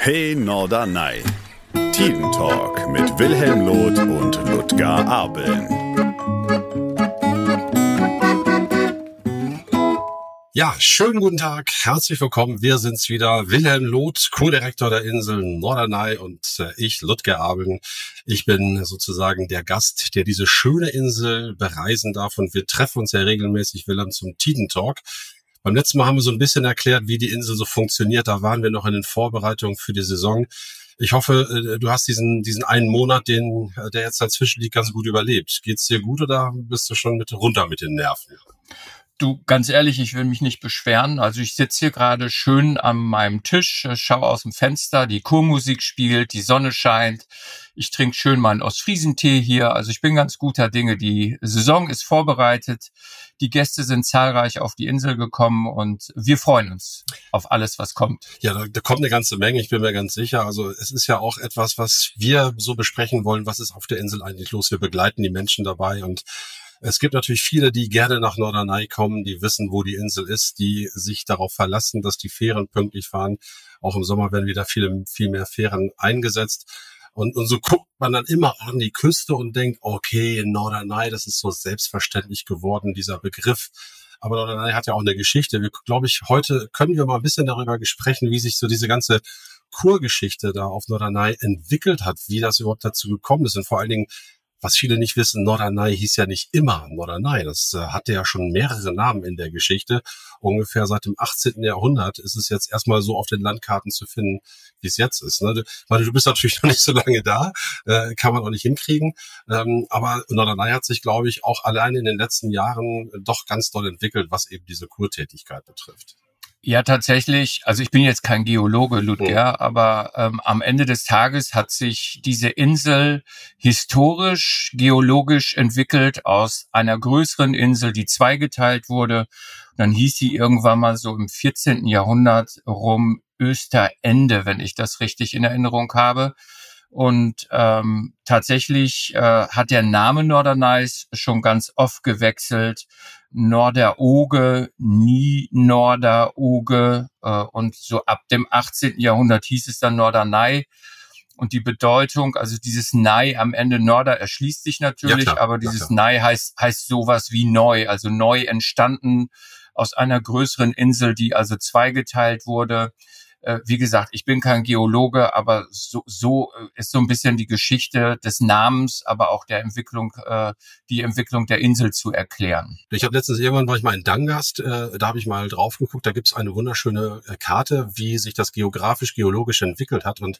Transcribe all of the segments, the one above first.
Hey Norderney. Team Talk mit Wilhelm Loth und Ludger Abeln. Ja, schönen guten Tag, herzlich willkommen. Wir sind's wieder. Wilhelm Loth, Co-Direktor der Insel Norderney und äh, ich, Ludger Abeln. Ich bin sozusagen der Gast, der diese schöne Insel bereisen darf und wir treffen uns ja regelmäßig, Wilhelm, zum Tiden Talk. Beim letzten Mal haben wir so ein bisschen erklärt, wie die Insel so funktioniert. Da waren wir noch in den Vorbereitungen für die Saison. Ich hoffe, äh, du hast diesen, diesen einen Monat, den, äh, der jetzt dazwischen liegt, ganz gut überlebt. Geht's dir gut oder bist du schon mit runter mit den Nerven? Du, ganz ehrlich, ich will mich nicht beschweren. Also ich sitze hier gerade schön an meinem Tisch, äh, schaue aus dem Fenster, die Chormusik spielt, die Sonne scheint. Ich trinke schön meinen Ostfriesentee hier. Also ich bin ganz guter Dinge. Die Saison ist vorbereitet. Die Gäste sind zahlreich auf die Insel gekommen und wir freuen uns auf alles, was kommt. Ja, da, da kommt eine ganze Menge, ich bin mir ganz sicher. Also es ist ja auch etwas, was wir so besprechen wollen. Was ist auf der Insel eigentlich los? Wir begleiten die Menschen dabei und es gibt natürlich viele, die gerne nach Norderney kommen, die wissen, wo die Insel ist, die sich darauf verlassen, dass die Fähren pünktlich fahren. Auch im Sommer werden wieder viele, viel mehr Fähren eingesetzt. Und, und so guckt man dann immer an die Küste und denkt, okay, Norderney, das ist so selbstverständlich geworden, dieser Begriff. Aber Norderney hat ja auch eine Geschichte. Wir, glaube ich, heute können wir mal ein bisschen darüber sprechen, wie sich so diese ganze Kurgeschichte da auf Norderney entwickelt hat, wie das überhaupt dazu gekommen ist und vor allen Dingen, was viele nicht wissen, Norderney hieß ja nicht immer Norderney. Das äh, hatte ja schon mehrere Namen in der Geschichte. Ungefähr seit dem 18. Jahrhundert ist es jetzt erstmal so auf den Landkarten zu finden, wie es jetzt ist. Ne? Du, weil du bist natürlich noch nicht so lange da, äh, kann man auch nicht hinkriegen. Ähm, aber Norderney hat sich, glaube ich, auch allein in den letzten Jahren doch ganz doll entwickelt, was eben diese Kurtätigkeit betrifft. Ja, tatsächlich. Also ich bin jetzt kein Geologe, Ludger, oh. aber ähm, am Ende des Tages hat sich diese Insel historisch, geologisch entwickelt aus einer größeren Insel, die zweigeteilt wurde. Dann hieß sie irgendwann mal so im 14. Jahrhundert rum Österende, wenn ich das richtig in Erinnerung habe. Und ähm, tatsächlich äh, hat der Name Norderneiß schon ganz oft gewechselt. Norderoge, nie Norderoge äh, und so ab dem 18. Jahrhundert hieß es dann Norderney. Und die Bedeutung, also dieses Nei am Ende Norder erschließt sich natürlich, ja, aber dieses ja, Nei heißt, heißt sowas wie neu, also neu entstanden aus einer größeren Insel, die also zweigeteilt wurde. Äh, wie gesagt, ich bin kein Geologe, aber so, so äh, ist so ein bisschen die Geschichte des Namens, aber auch der Entwicklung, äh, die Entwicklung der Insel zu erklären. Ich habe letztens irgendwann war ich mal in Dangast, äh, da habe ich mal drauf geguckt, da gibt es eine wunderschöne äh, Karte, wie sich das geografisch, geologisch entwickelt hat und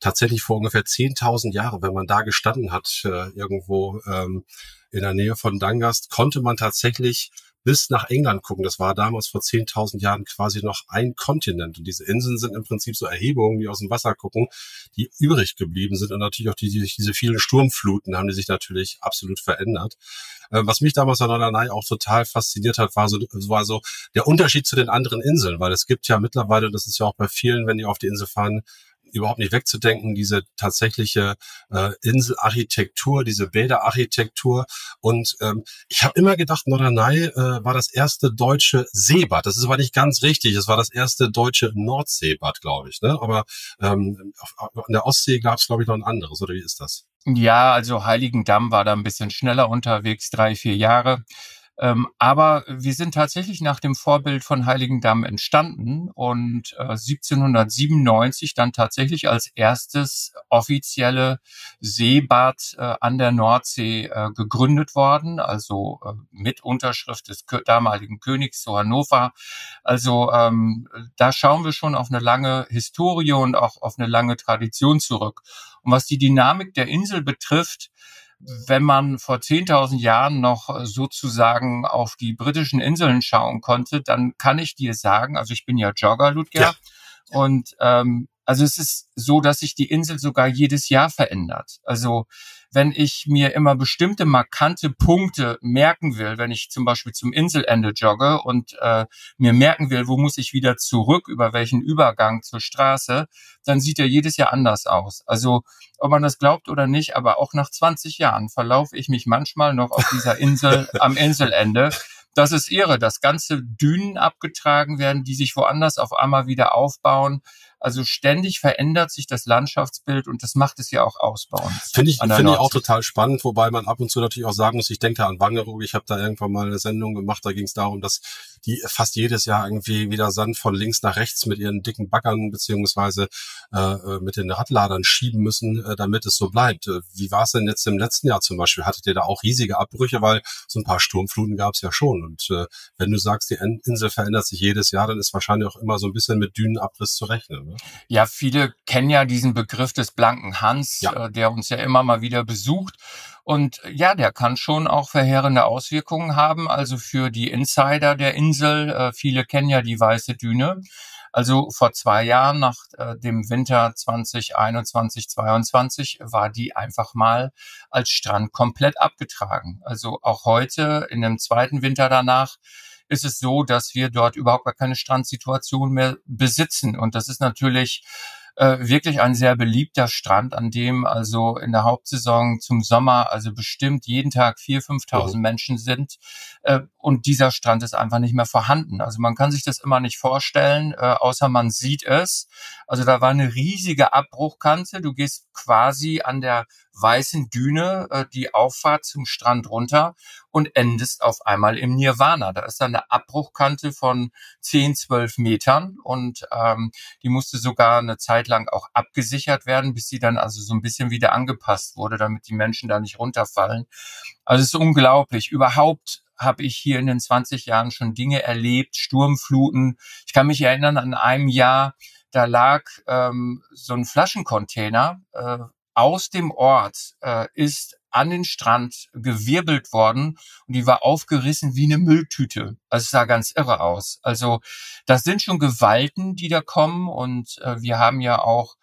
tatsächlich vor ungefähr 10.000 Jahren, wenn man da gestanden hat, äh, irgendwo ähm, in der Nähe von Dangast, konnte man tatsächlich bis nach England gucken. Das war damals vor 10.000 Jahren quasi noch ein Kontinent. Und diese Inseln sind im Prinzip so Erhebungen, die aus dem Wasser gucken, die übrig geblieben sind. Und natürlich auch die, die, diese vielen Sturmfluten haben die sich natürlich absolut verändert. Äh, was mich damals an Norderney auch total fasziniert hat, war so, war so der Unterschied zu den anderen Inseln, weil es gibt ja mittlerweile, das ist ja auch bei vielen, wenn die auf die Insel fahren, überhaupt nicht wegzudenken, diese tatsächliche äh, Inselarchitektur, diese Bäderarchitektur. Und ähm, ich habe immer gedacht, Norderney äh, war das erste deutsche Seebad. Das ist aber nicht ganz richtig. Es war das erste deutsche Nordseebad, glaube ich. Ne? Aber ähm, an der Ostsee gab es, glaube ich, noch ein anderes. Oder wie ist das? Ja, also Heiligendamm war da ein bisschen schneller unterwegs, drei, vier Jahre. Ähm, aber wir sind tatsächlich nach dem Vorbild von Heiligendamm entstanden und äh, 1797 dann tatsächlich als erstes offizielle Seebad äh, an der Nordsee äh, gegründet worden, also äh, mit Unterschrift des damaligen Königs zu Hannover. Also ähm, da schauen wir schon auf eine lange Historie und auch auf eine lange Tradition zurück. Und was die Dynamik der Insel betrifft, wenn man vor 10.000 Jahren noch äh, sozusagen auf die britischen Inseln schauen konnte, dann kann ich dir sagen, also ich bin ja Jogger, Ludger, ja. und ähm, also es ist so, dass sich die Insel sogar jedes Jahr verändert. Also wenn ich mir immer bestimmte markante Punkte merken will, wenn ich zum Beispiel zum Inselende jogge und äh, mir merken will, wo muss ich wieder zurück, über welchen Übergang zur Straße, dann sieht er jedes Jahr anders aus. Also ob man das glaubt oder nicht, aber auch nach 20 Jahren verlaufe ich mich manchmal noch auf dieser Insel am Inselende das ist irre, dass ganze Dünen abgetragen werden, die sich woanders auf einmal wieder aufbauen. Also ständig verändert sich das Landschaftsbild und das macht es ja auch aus bei uns. Finde ich, finde ich auch total spannend, wobei man ab und zu natürlich auch sagen muss, ich denke da an Wangerooge, ich habe da irgendwann mal eine Sendung gemacht, da ging es darum, dass die fast jedes Jahr irgendwie wieder Sand von links nach rechts mit ihren dicken Baggern beziehungsweise äh, äh mit den Radladern schieben müssen, äh, damit es so bleibt. Äh, wie war es denn jetzt im letzten Jahr zum Beispiel? Hattet ihr da auch riesige Abbrüche, weil so ein paar Sturmfluten gab es ja schon. Und äh, wenn du sagst, die Insel verändert sich jedes Jahr, dann ist wahrscheinlich auch immer so ein bisschen mit Dünenabriss zu rechnen. Ne? Ja, viele kennen ja diesen Begriff des blanken Hans, ja. äh, der uns ja immer mal wieder besucht. Und ja, der kann schon auch verheerende Auswirkungen haben. Also für die Insider der Insel, äh, viele kennen ja die Weiße Düne. Also vor zwei Jahren, nach äh, dem Winter 2021, 2022, war die einfach mal als Strand komplett abgetragen. Also auch heute, in dem zweiten Winter danach, ist es so, dass wir dort überhaupt gar keine Strandsituation mehr besitzen. Und das ist natürlich äh, wirklich ein sehr beliebter Strand, an dem also in der Hauptsaison zum Sommer also bestimmt jeden Tag vier, 5.000 mhm. Menschen sind. Äh, und dieser Strand ist einfach nicht mehr vorhanden. Also man kann sich das immer nicht vorstellen, äh, außer man sieht es. Also da war eine riesige Abbruchkante. Du gehst quasi an der weißen Düne äh, die Auffahrt zum Strand runter und endest auf einmal im Nirvana. Da ist dann eine Abbruchkante von 10, 12 Metern und ähm, die musste sogar eine Zeit lang auch abgesichert werden, bis sie dann also so ein bisschen wieder angepasst wurde, damit die Menschen da nicht runterfallen. Also es ist unglaublich. Überhaupt habe ich hier in den 20 Jahren schon Dinge erlebt, Sturmfluten. Ich kann mich erinnern an einem Jahr, da lag ähm, so ein Flaschencontainer äh, aus dem Ort äh, ist an den Strand gewirbelt worden und die war aufgerissen wie eine Mülltüte. Also es sah ganz irre aus. Also das sind schon Gewalten, die da kommen und äh, wir haben ja auch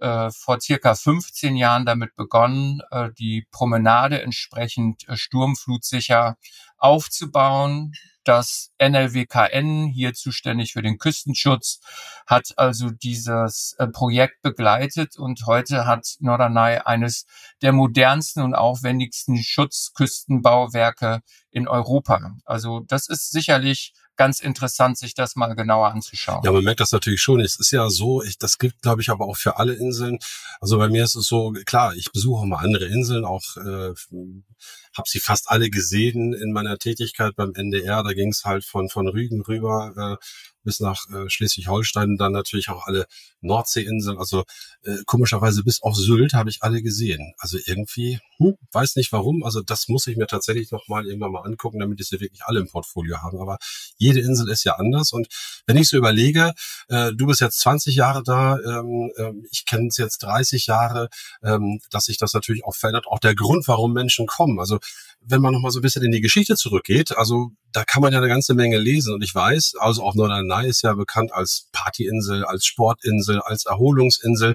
äh, vor circa 15 Jahren damit begonnen, äh, die Promenade entsprechend äh, sturmflutsicher aufzubauen. Das NLWKN, hier zuständig für den Küstenschutz, hat also dieses äh, Projekt begleitet und heute hat Norderney eines der modernsten und aufwendigsten Schutzküstenbauwerke in Europa. Also das ist sicherlich ganz interessant, sich das mal genauer anzuschauen. Ja, man merkt das natürlich schon. Es ist ja so, ich, das gilt, glaube ich, aber auch für alle Inseln. Also bei mir ist es so, klar, ich besuche mal andere Inseln, auch äh, habe sie fast alle gesehen in meiner Tätigkeit beim NDR. Da ging es halt von, von Rügen rüber äh, bis nach äh, Schleswig-Holstein, dann natürlich auch alle Nordseeinseln. Also äh, komischerweise bis auf Sylt habe ich alle gesehen. Also irgendwie, hm, weiß nicht warum. Also das muss ich mir tatsächlich noch mal irgendwann mal angucken, damit ich sie wirklich alle im Portfolio habe. Aber jede Insel ist ja anders. Und wenn ich so überlege, äh, du bist jetzt 20 Jahre da, ähm, äh, ich kenne es jetzt 30 Jahre, ähm, dass sich das natürlich auch verändert. Auch der Grund, warum Menschen kommen. Also wenn man noch mal so ein bisschen in die Geschichte zurückgeht, also da kann man ja eine ganze Menge lesen. Und ich weiß, also auch Norderney ist ja bekannt als Partyinsel, als Sportinsel, als Erholungsinsel.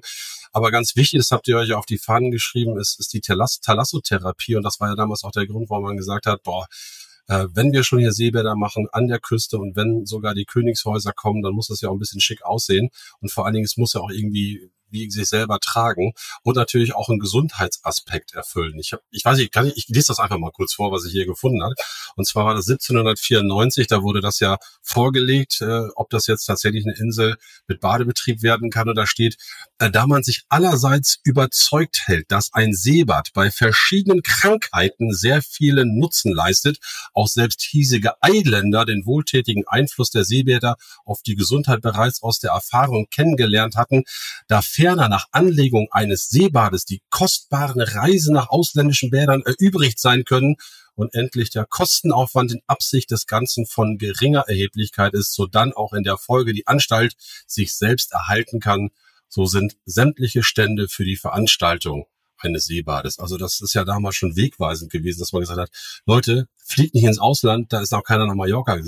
Aber ganz wichtig, das habt ihr euch auf die Fahnen geschrieben, ist, ist die Thalassotherapie. Und das war ja damals auch der Grund, warum man gesagt hat, boah, äh, wenn wir schon hier Seebäder machen an der Küste und wenn sogar die Königshäuser kommen, dann muss das ja auch ein bisschen schick aussehen. Und vor allen Dingen, es muss ja auch irgendwie wie sich selber tragen und natürlich auch einen Gesundheitsaspekt erfüllen. Ich, hab, ich weiß nicht, kann ich, ich lese das einfach mal kurz vor, was ich hier gefunden habe. Und zwar war das 1794, da wurde das ja vorgelegt, äh, ob das jetzt tatsächlich eine Insel mit Badebetrieb werden kann. Und da steht, äh, da man sich allerseits überzeugt hält, dass ein Seebad bei verschiedenen Krankheiten sehr vielen Nutzen leistet, auch selbst hiesige Eiländer den wohltätigen Einfluss der Seebäder auf die Gesundheit bereits aus der Erfahrung kennengelernt hatten, da ferner nach Anlegung eines Seebades die kostbaren Reisen nach ausländischen Bädern erübrigt sein können und endlich der Kostenaufwand in Absicht des Ganzen von geringer Erheblichkeit ist, so auch in der Folge die Anstalt sich selbst erhalten kann, so sind sämtliche Stände für die Veranstaltung eines Seebades. Also das ist ja damals schon wegweisend gewesen, dass man gesagt hat, Leute, fliegt nicht ins Ausland, da ist auch keiner nach Mallorca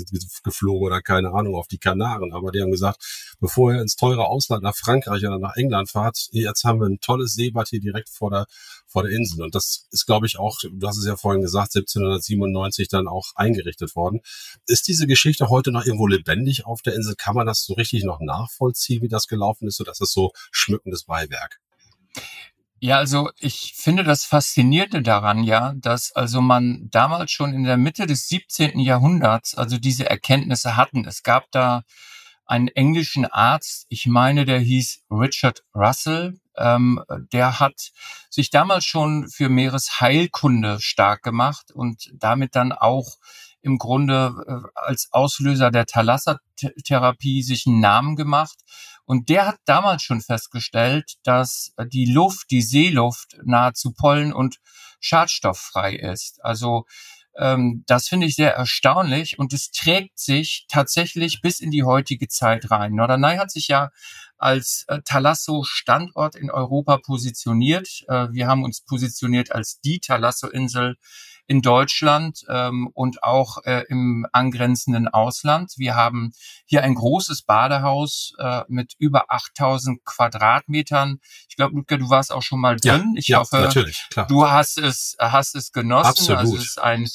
geflogen oder keine Ahnung auf die Kanaren. Aber die haben gesagt, bevor ihr ins teure Ausland nach Frankreich oder nach England fahrt, jetzt haben wir ein tolles Seebad hier direkt vor der, vor der Insel. Und das ist, glaube ich, auch, du hast es ja vorhin gesagt, 1797 dann auch eingerichtet worden. Ist diese Geschichte heute noch irgendwo lebendig auf der Insel? Kann man das so richtig noch nachvollziehen, wie das gelaufen ist, oder ist so schmückendes Beiwerk? Ja, also ich finde das Faszinierende daran ja, dass also man damals schon in der Mitte des 17. Jahrhunderts also diese Erkenntnisse hatten. Es gab da einen englischen Arzt, ich meine, der hieß Richard Russell, ähm, der hat sich damals schon für Meeresheilkunde stark gemacht und damit dann auch im Grunde äh, als Auslöser der Thalassertherapie sich einen Namen gemacht. Und der hat damals schon festgestellt, dass die Luft, die Seeluft nahezu pollen- und schadstofffrei ist. Also ähm, das finde ich sehr erstaunlich und es trägt sich tatsächlich bis in die heutige Zeit rein. Norderney hat sich ja als äh, Thalasso-Standort in Europa positioniert. Äh, wir haben uns positioniert als die Thalasso-Insel in Deutschland ähm, und auch äh, im angrenzenden Ausland. Wir haben hier ein großes Badehaus äh, mit über 8000 Quadratmetern. Ich glaube, Ludger, du warst auch schon mal drin. Ja, ich ja, hoffe, natürlich, klar. du hast es, hast es genossen. Absolut. Also es ist ein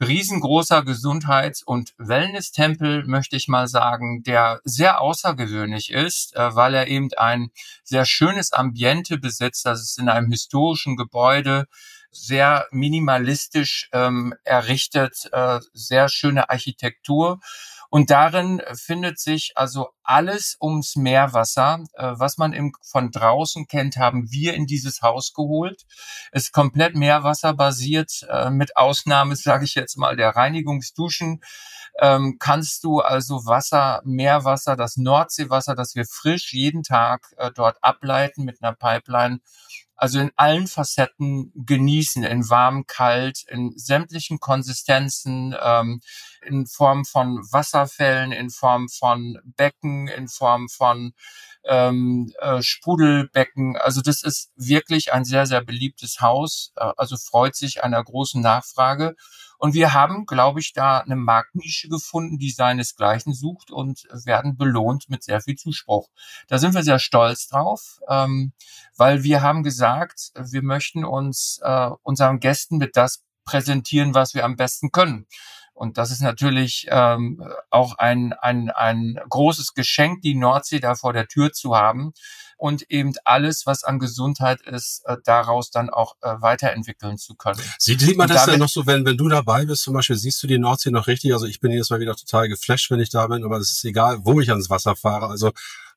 riesengroßer Gesundheits- und Wellness-Tempel, möchte ich mal sagen, der sehr außergewöhnlich ist, äh, weil er eben ein sehr schönes Ambiente besitzt. Das ist in einem historischen Gebäude sehr minimalistisch ähm, errichtet, äh, sehr schöne Architektur. Und darin findet sich also alles ums Meerwasser, äh, was man im, von draußen kennt, haben wir in dieses Haus geholt. Es ist komplett meerwasserbasiert, äh, mit Ausnahme, sage ich jetzt mal, der Reinigungsduschen. Ähm, kannst du also Wasser, Meerwasser, das Nordseewasser, das wir frisch jeden Tag äh, dort ableiten mit einer Pipeline, also in allen Facetten genießen, in warm, kalt, in sämtlichen Konsistenzen, ähm, in Form von Wasserfällen, in Form von Becken, in Form von ähm, äh, Sprudelbecken. Also das ist wirklich ein sehr, sehr beliebtes Haus, äh, also freut sich einer großen Nachfrage. Und wir haben, glaube ich, da eine Marktnische gefunden, die seinesgleichen sucht und werden belohnt mit sehr viel Zuspruch. Da sind wir sehr stolz drauf, ähm, weil wir haben gesagt, wir möchten uns äh, unseren Gästen mit das präsentieren, was wir am besten können. Und das ist natürlich ähm, auch ein, ein, ein großes Geschenk, die Nordsee da vor der Tür zu haben und eben alles, was an Gesundheit ist, äh, daraus dann auch äh, weiterentwickeln zu können. Sieht, sieht man Und das denn noch so, wenn, wenn du dabei bist zum Beispiel, siehst du die Nordsee noch richtig? Also ich bin jedes Mal wieder total geflasht, wenn ich da bin, aber es ist egal, wo ich ans Wasser fahre. Also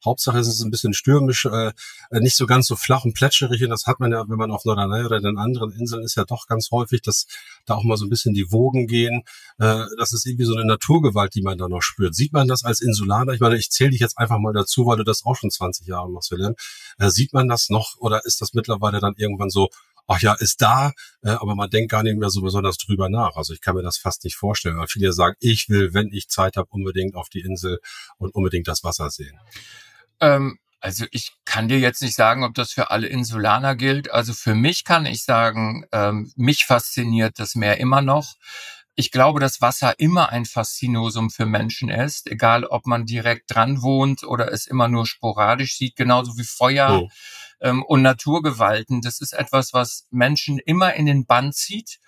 Hauptsache es ist ein bisschen stürmisch, äh, nicht so ganz so flach und plätscherig. Und das hat man ja, wenn man auf Norderney oder den anderen Inseln ist, ja doch ganz häufig, dass da auch mal so ein bisschen die Wogen gehen. Äh, das ist irgendwie so eine Naturgewalt, die man da noch spürt. Sieht man das als Insulaner? Ich meine, ich zähle dich jetzt einfach mal dazu, weil du das auch schon 20 Jahre machst, Wilhelm. Äh, sieht man das noch oder ist das mittlerweile dann irgendwann so, ach ja, ist da, äh, aber man denkt gar nicht mehr so besonders drüber nach. Also ich kann mir das fast nicht vorstellen, weil viele sagen, ich will, wenn ich Zeit habe, unbedingt auf die Insel und unbedingt das Wasser sehen. Ähm, also ich kann dir jetzt nicht sagen, ob das für alle Insulaner gilt. Also für mich kann ich sagen, ähm, mich fasziniert das Meer immer noch. Ich glaube, dass Wasser immer ein Faszinosum für Menschen ist, egal ob man direkt dran wohnt oder es immer nur sporadisch sieht, genauso wie Feuer Oh. ähm, und Naturgewalten. Das ist etwas, was Menschen immer in den Bann zieht.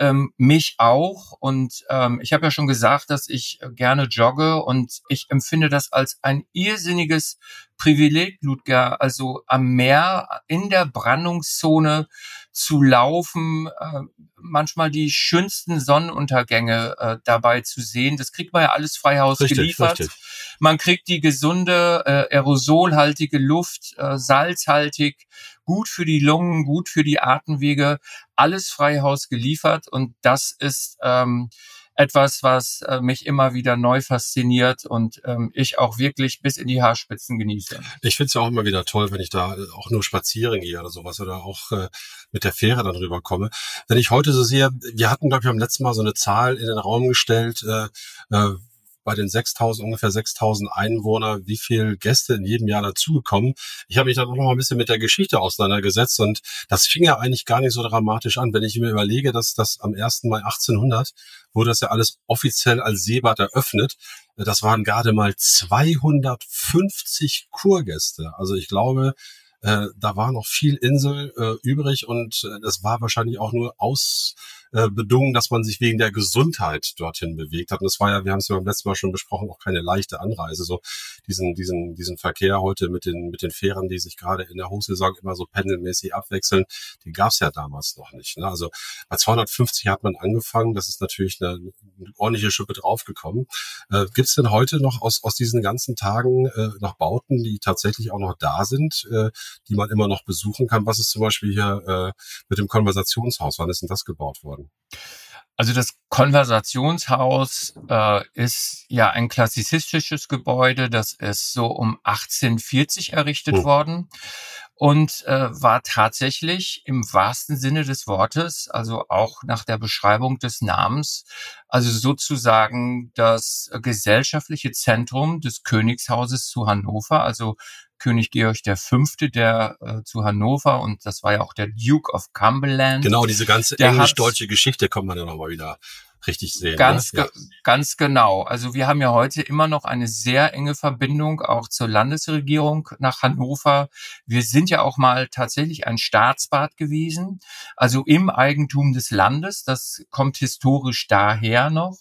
Ähm, mich auch. Und ähm, ich habe ja schon gesagt, dass ich äh, gerne jogge und ich empfinde das als ein irrsinniges Privileg, Ludger, also am Meer in der Brandungszone zu laufen, äh, manchmal die schönsten Sonnenuntergänge äh, dabei zu sehen. Das kriegt man ja alles Freihaus Richtig, geliefert. richtig. Man kriegt die gesunde, äh, aerosolhaltige Luft, äh, salzhaltig, gut für die Lungen, gut für die Atemwege, alles Freihaus geliefert. Und das ist ähm, etwas, was äh, mich immer wieder neu fasziniert und ähm, ich auch wirklich bis in die Haarspitzen genieße. Ich finde es ja auch immer wieder toll, wenn ich da äh, auch nur spazieren gehe oder sowas oder auch äh, mit der Fähre dann rüber komme. Wenn ich heute so sehe, wir hatten, glaube ich, beim letzten Mal so eine Zahl in den Raum gestellt, äh, äh, bei den 6000, ungefähr 6000 Einwohner, wie viel Gäste in jedem Jahr dazugekommen. Ich habe mich dann auch noch mal ein bisschen mit der Geschichte auseinandergesetzt und das fing ja eigentlich gar nicht so dramatisch an. Wenn ich mir überlege, dass das am 1. Mai 1800 wurde das ja alles offiziell als Seebad eröffnet. Das waren gerade mal 250 Kurgäste. Also ich glaube, äh, da war noch viel Insel äh, übrig und äh, das war wahrscheinlich auch nur aus äh, bedungen, dass man sich wegen der Gesundheit dorthin bewegt hat. Und das war ja, wir haben es ja beim letzten Mal schon besprochen, auch keine leichte Anreise. So diesen, diesen, diesen Verkehr heute mit den, mit den Fähren, die sich gerade in der Hochsaison immer so pendelmäßig abwechseln, die gab es ja damals noch nicht. Ne? Also bei 250 hat man angefangen, das ist natürlich eine, eine ordentliche Schippe draufgekommen. Äh, Gibt es denn heute noch aus, aus diesen ganzen Tagen äh, noch Bauten, die tatsächlich auch noch da sind, äh, die man immer noch besuchen kann? Was ist zum Beispiel hier äh, mit dem Konversationshaus? Wann ist denn das gebaut worden? Also das Konversationshaus äh, ist ja ein klassizistisches Gebäude, das ist so um 1840 errichtet oh. worden und äh, war tatsächlich im wahrsten Sinne des Wortes, also auch nach der Beschreibung des Namens, also sozusagen das gesellschaftliche Zentrum des Königshauses zu Hannover, also König Georg V., der äh, zu Hannover und das war ja auch der Duke of Cumberland. Genau, diese ganze englisch-deutsche Geschichte kommt man ja nochmal wieder richtig sehen. Ganz, ne? ja. ganz genau. Also wir haben ja heute immer noch eine sehr enge Verbindung auch zur Landesregierung nach Hannover. Wir sind ja auch mal tatsächlich ein Staatsbad gewesen, also im Eigentum des Landes. Das kommt historisch daher noch.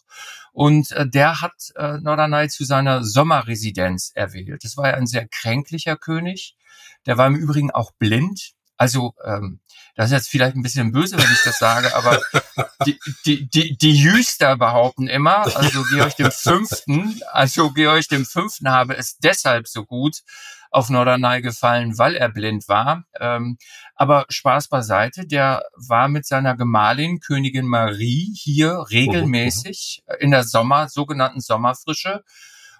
Und äh, der hat äh, Norderney zu seiner Sommerresidenz erwählt. Das war ja ein sehr kränklicher König. Der war im Übrigen auch blind. Also ähm, das ist jetzt vielleicht ein bisschen böse, wenn ich das sage, aber die, die, die, die Jüster behaupten immer, also Georg dem Fünften, also Georg dem Fünften habe es deshalb so gut auf Norderney gefallen, weil er blind war. Ähm, aber Spaß beiseite, der war mit seiner Gemahlin Königin Marie hier regelmäßig in der Sommer, sogenannten Sommerfrische.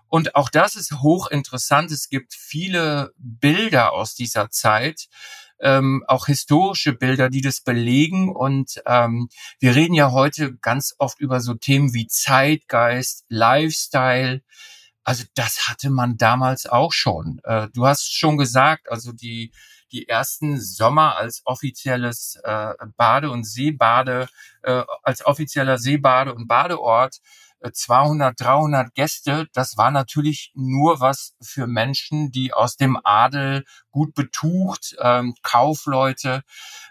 Und auch das ist hochinteressant. Es gibt viele Bilder aus dieser Zeit, ähm, auch historische Bilder, die das belegen. Und ähm, wir reden ja heute ganz oft über so Themen wie Zeitgeist, Lifestyle. Also das hatte man damals auch schon. Äh, du hast schon gesagt, also die die ersten Sommer als offizielles äh, Bade- und Seebade, äh, als offizieller Seebade- und Badeort 200, 300 Gäste, das war natürlich nur was für Menschen, die aus dem Adel gut betucht, ähm, Kaufleute,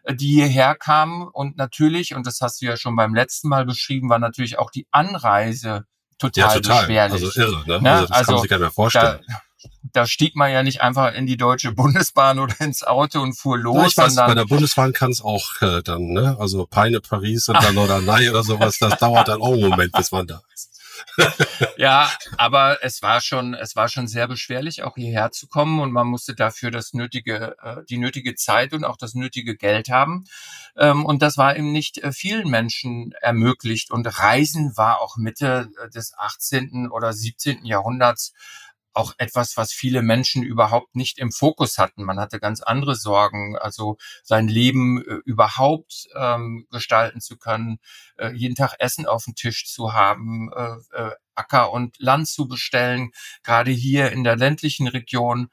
äh, die hierher kamen. Und natürlich, und das hast du ja schon beim letzten Mal beschrieben, war natürlich auch die Anreise total, ja, total. beschwerlich. Also irre, ne? ne? Also das also, kann man sich gar nicht mehr vorstellen. Da, da stieg man ja nicht einfach in die Deutsche Bundesbahn oder ins Auto und fuhr los. Ja, ich weiß, bei der Bundesbahn kann es auch äh, dann, ne? Also Peine, Paris und dann Norderney oder sowas, das dauert dann auch einen Moment, bis man da ist. ja, aber es war schon, es war schon sehr beschwerlich, auch hierher zu kommen und man musste dafür das nötige, äh, die nötige Zeit und auch das nötige Geld haben. Ähm, und das war eben nicht äh, vielen Menschen ermöglicht. Und Reisen war auch Mitte äh, des 18. oder 17. Jahrhunderts auch etwas, was viele Menschen überhaupt nicht im Fokus hatten. Man hatte ganz andere Sorgen, also sein Leben äh, überhaupt ähm, gestalten zu können, äh, jeden Tag Essen auf dem Tisch zu haben, äh, äh, Acker und Land zu bestellen, gerade hier in der ländlichen Region.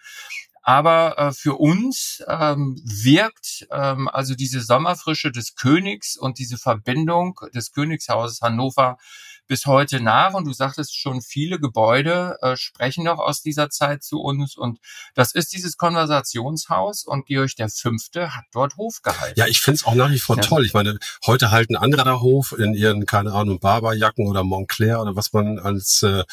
Aber äh, für uns ähm, wirkt ähm, also diese Sommerfrische des Königs und diese Verbindung des Königshauses Hannover bis heute nach. Und du sagtest schon, viele Gebäude äh, sprechen noch aus dieser Zeit zu uns. Und das ist dieses Konversationshaus. Und Georg der Fünfte hat dort Hof gehalten. Ja, ich finde es auch nach wie vor ja. toll. Ich meine, heute halten andere da Hof in ihren, keine Ahnung, Barberjacken oder Montclair oder was man als äh,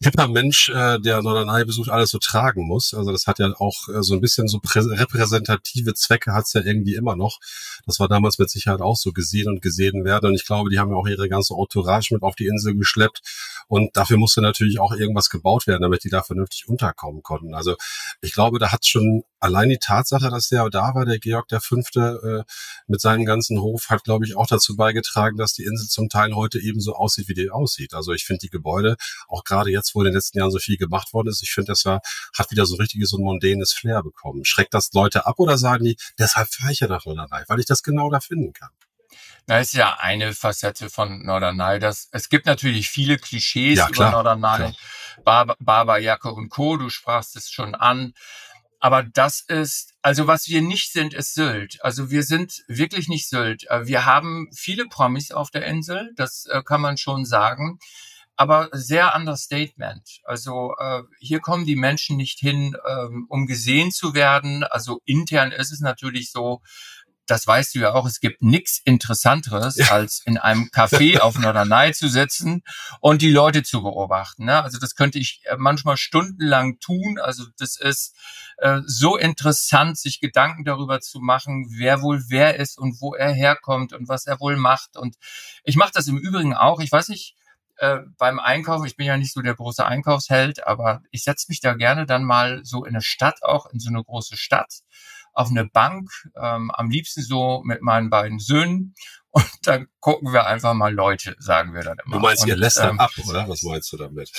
hipper Mensch, äh, der Norderney besucht, alles so tragen muss. Also das hat ja auch äh, so ein bisschen so repräsentative Zwecke hat's ja irgendwie immer noch. Das war damals mit Sicherheit auch so gesehen und gesehen werden. Und ich glaube, die haben ja auch ihre ganze Entourage mit auf die Insel geschleppt. Und dafür musste natürlich auch irgendwas gebaut werden, damit die da vernünftig unterkommen konnten. Also ich glaube, da hat schon allein die Tatsache, dass der da war, der Georg der Fünfte, äh, mit seinem ganzen Hof, hat, glaube ich, auch dazu beigetragen, dass die Insel zum Teil heute eben so aussieht, wie die aussieht. Also ich finde die Gebäude, auch gerade jetzt, wo in den letzten Jahren so viel gemacht worden ist, ich finde, das war, hat wieder so ein richtiges, so ein mondänes Flair bekommen. Schreckt das Leute ab oder sagen die, deshalb fahre ich ja nach Norderney, weil ich das genau da finden kann? Na, ist ja eine Facette von Norderney. Das, es gibt natürlich viele Klischees ja, über Norderney. Barber, Barberjacke und Co. Du sprachst es schon an. Aber das ist, also was wir nicht sind, ist Sylt. Also wir sind wirklich nicht Sylt. Äh, wir haben viele Promis auf der Insel, das äh, kann man schon sagen. Aber sehr understatement. Also äh, hier kommen die Menschen nicht hin, ähm, um gesehen zu werden. Also intern ist es natürlich so, das weißt du ja auch, es gibt nichts Interessanteres, ja. als in einem Café auf Norderney zu sitzen und die Leute zu beobachten. Ne? Also das könnte ich äh, manchmal stundenlang tun. Also das ist äh, so interessant, sich Gedanken darüber zu machen, wer wohl wer ist und wo er herkommt und was er wohl macht. Und ich mache das im Übrigen auch. Ich weiß nicht, äh, beim Einkaufen, ich bin ja nicht so der große Einkaufsheld, aber ich setze mich da gerne dann mal so in eine Stadt auch, in so eine große Stadt, auf eine Bank, ähm, am liebsten so mit meinen beiden Söhnen und dann gucken wir einfach mal Leute, sagen wir dann immer. Du meinst, und, ihr lässt ähm, ab, oder? Was meinst du damit?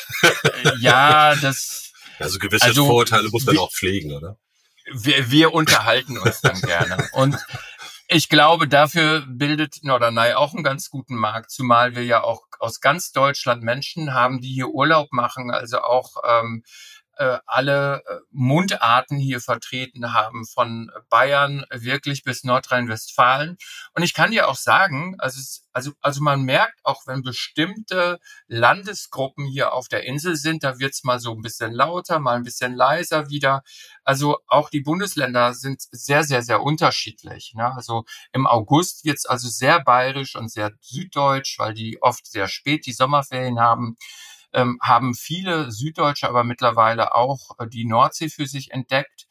ja, das. Also gewisse also, Vorurteile muss man auch pflegen, oder? Wir, wir unterhalten uns dann gerne. Und ich glaube, dafür bildet Norderney auch einen ganz guten Markt, zumal wir ja auch aus ganz Deutschland Menschen haben, die hier Urlaub machen, also auch ähm, äh, alle äh, Mundarten hier vertreten haben, von Bayern wirklich bis Nordrhein-Westfalen. Und ich kann dir auch sagen, also, also, also man merkt auch, wenn bestimmte Landesgruppen hier auf der Insel sind, da wird's mal so ein bisschen lauter, mal ein bisschen leiser wieder. Also auch die Bundesländer sind sehr, sehr, sehr unterschiedlich. Ne? Also im August wird's also sehr bayerisch und sehr süddeutsch, weil die oft sehr spät die Sommerferien haben ähm, haben viele Süddeutsche aber mittlerweile auch äh, die Nordsee für sich entdeckt.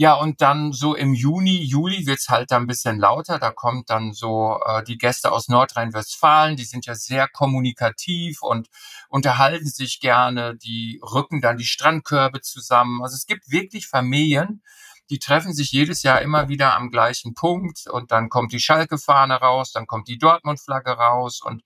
Ja, und dann so im Juni, Juli wird's halt dann ein bisschen lauter. Da kommt dann so äh, die Gäste aus Nordrhein-Westfalen, die sind ja sehr kommunikativ und unterhalten sich gerne, die rücken dann die Strandkörbe zusammen. Also es gibt wirklich Familien, die treffen sich jedes Jahr immer wieder am gleichen Punkt und dann kommt die Schalke-Fahne raus, dann kommt die Dortmund-Flagge raus und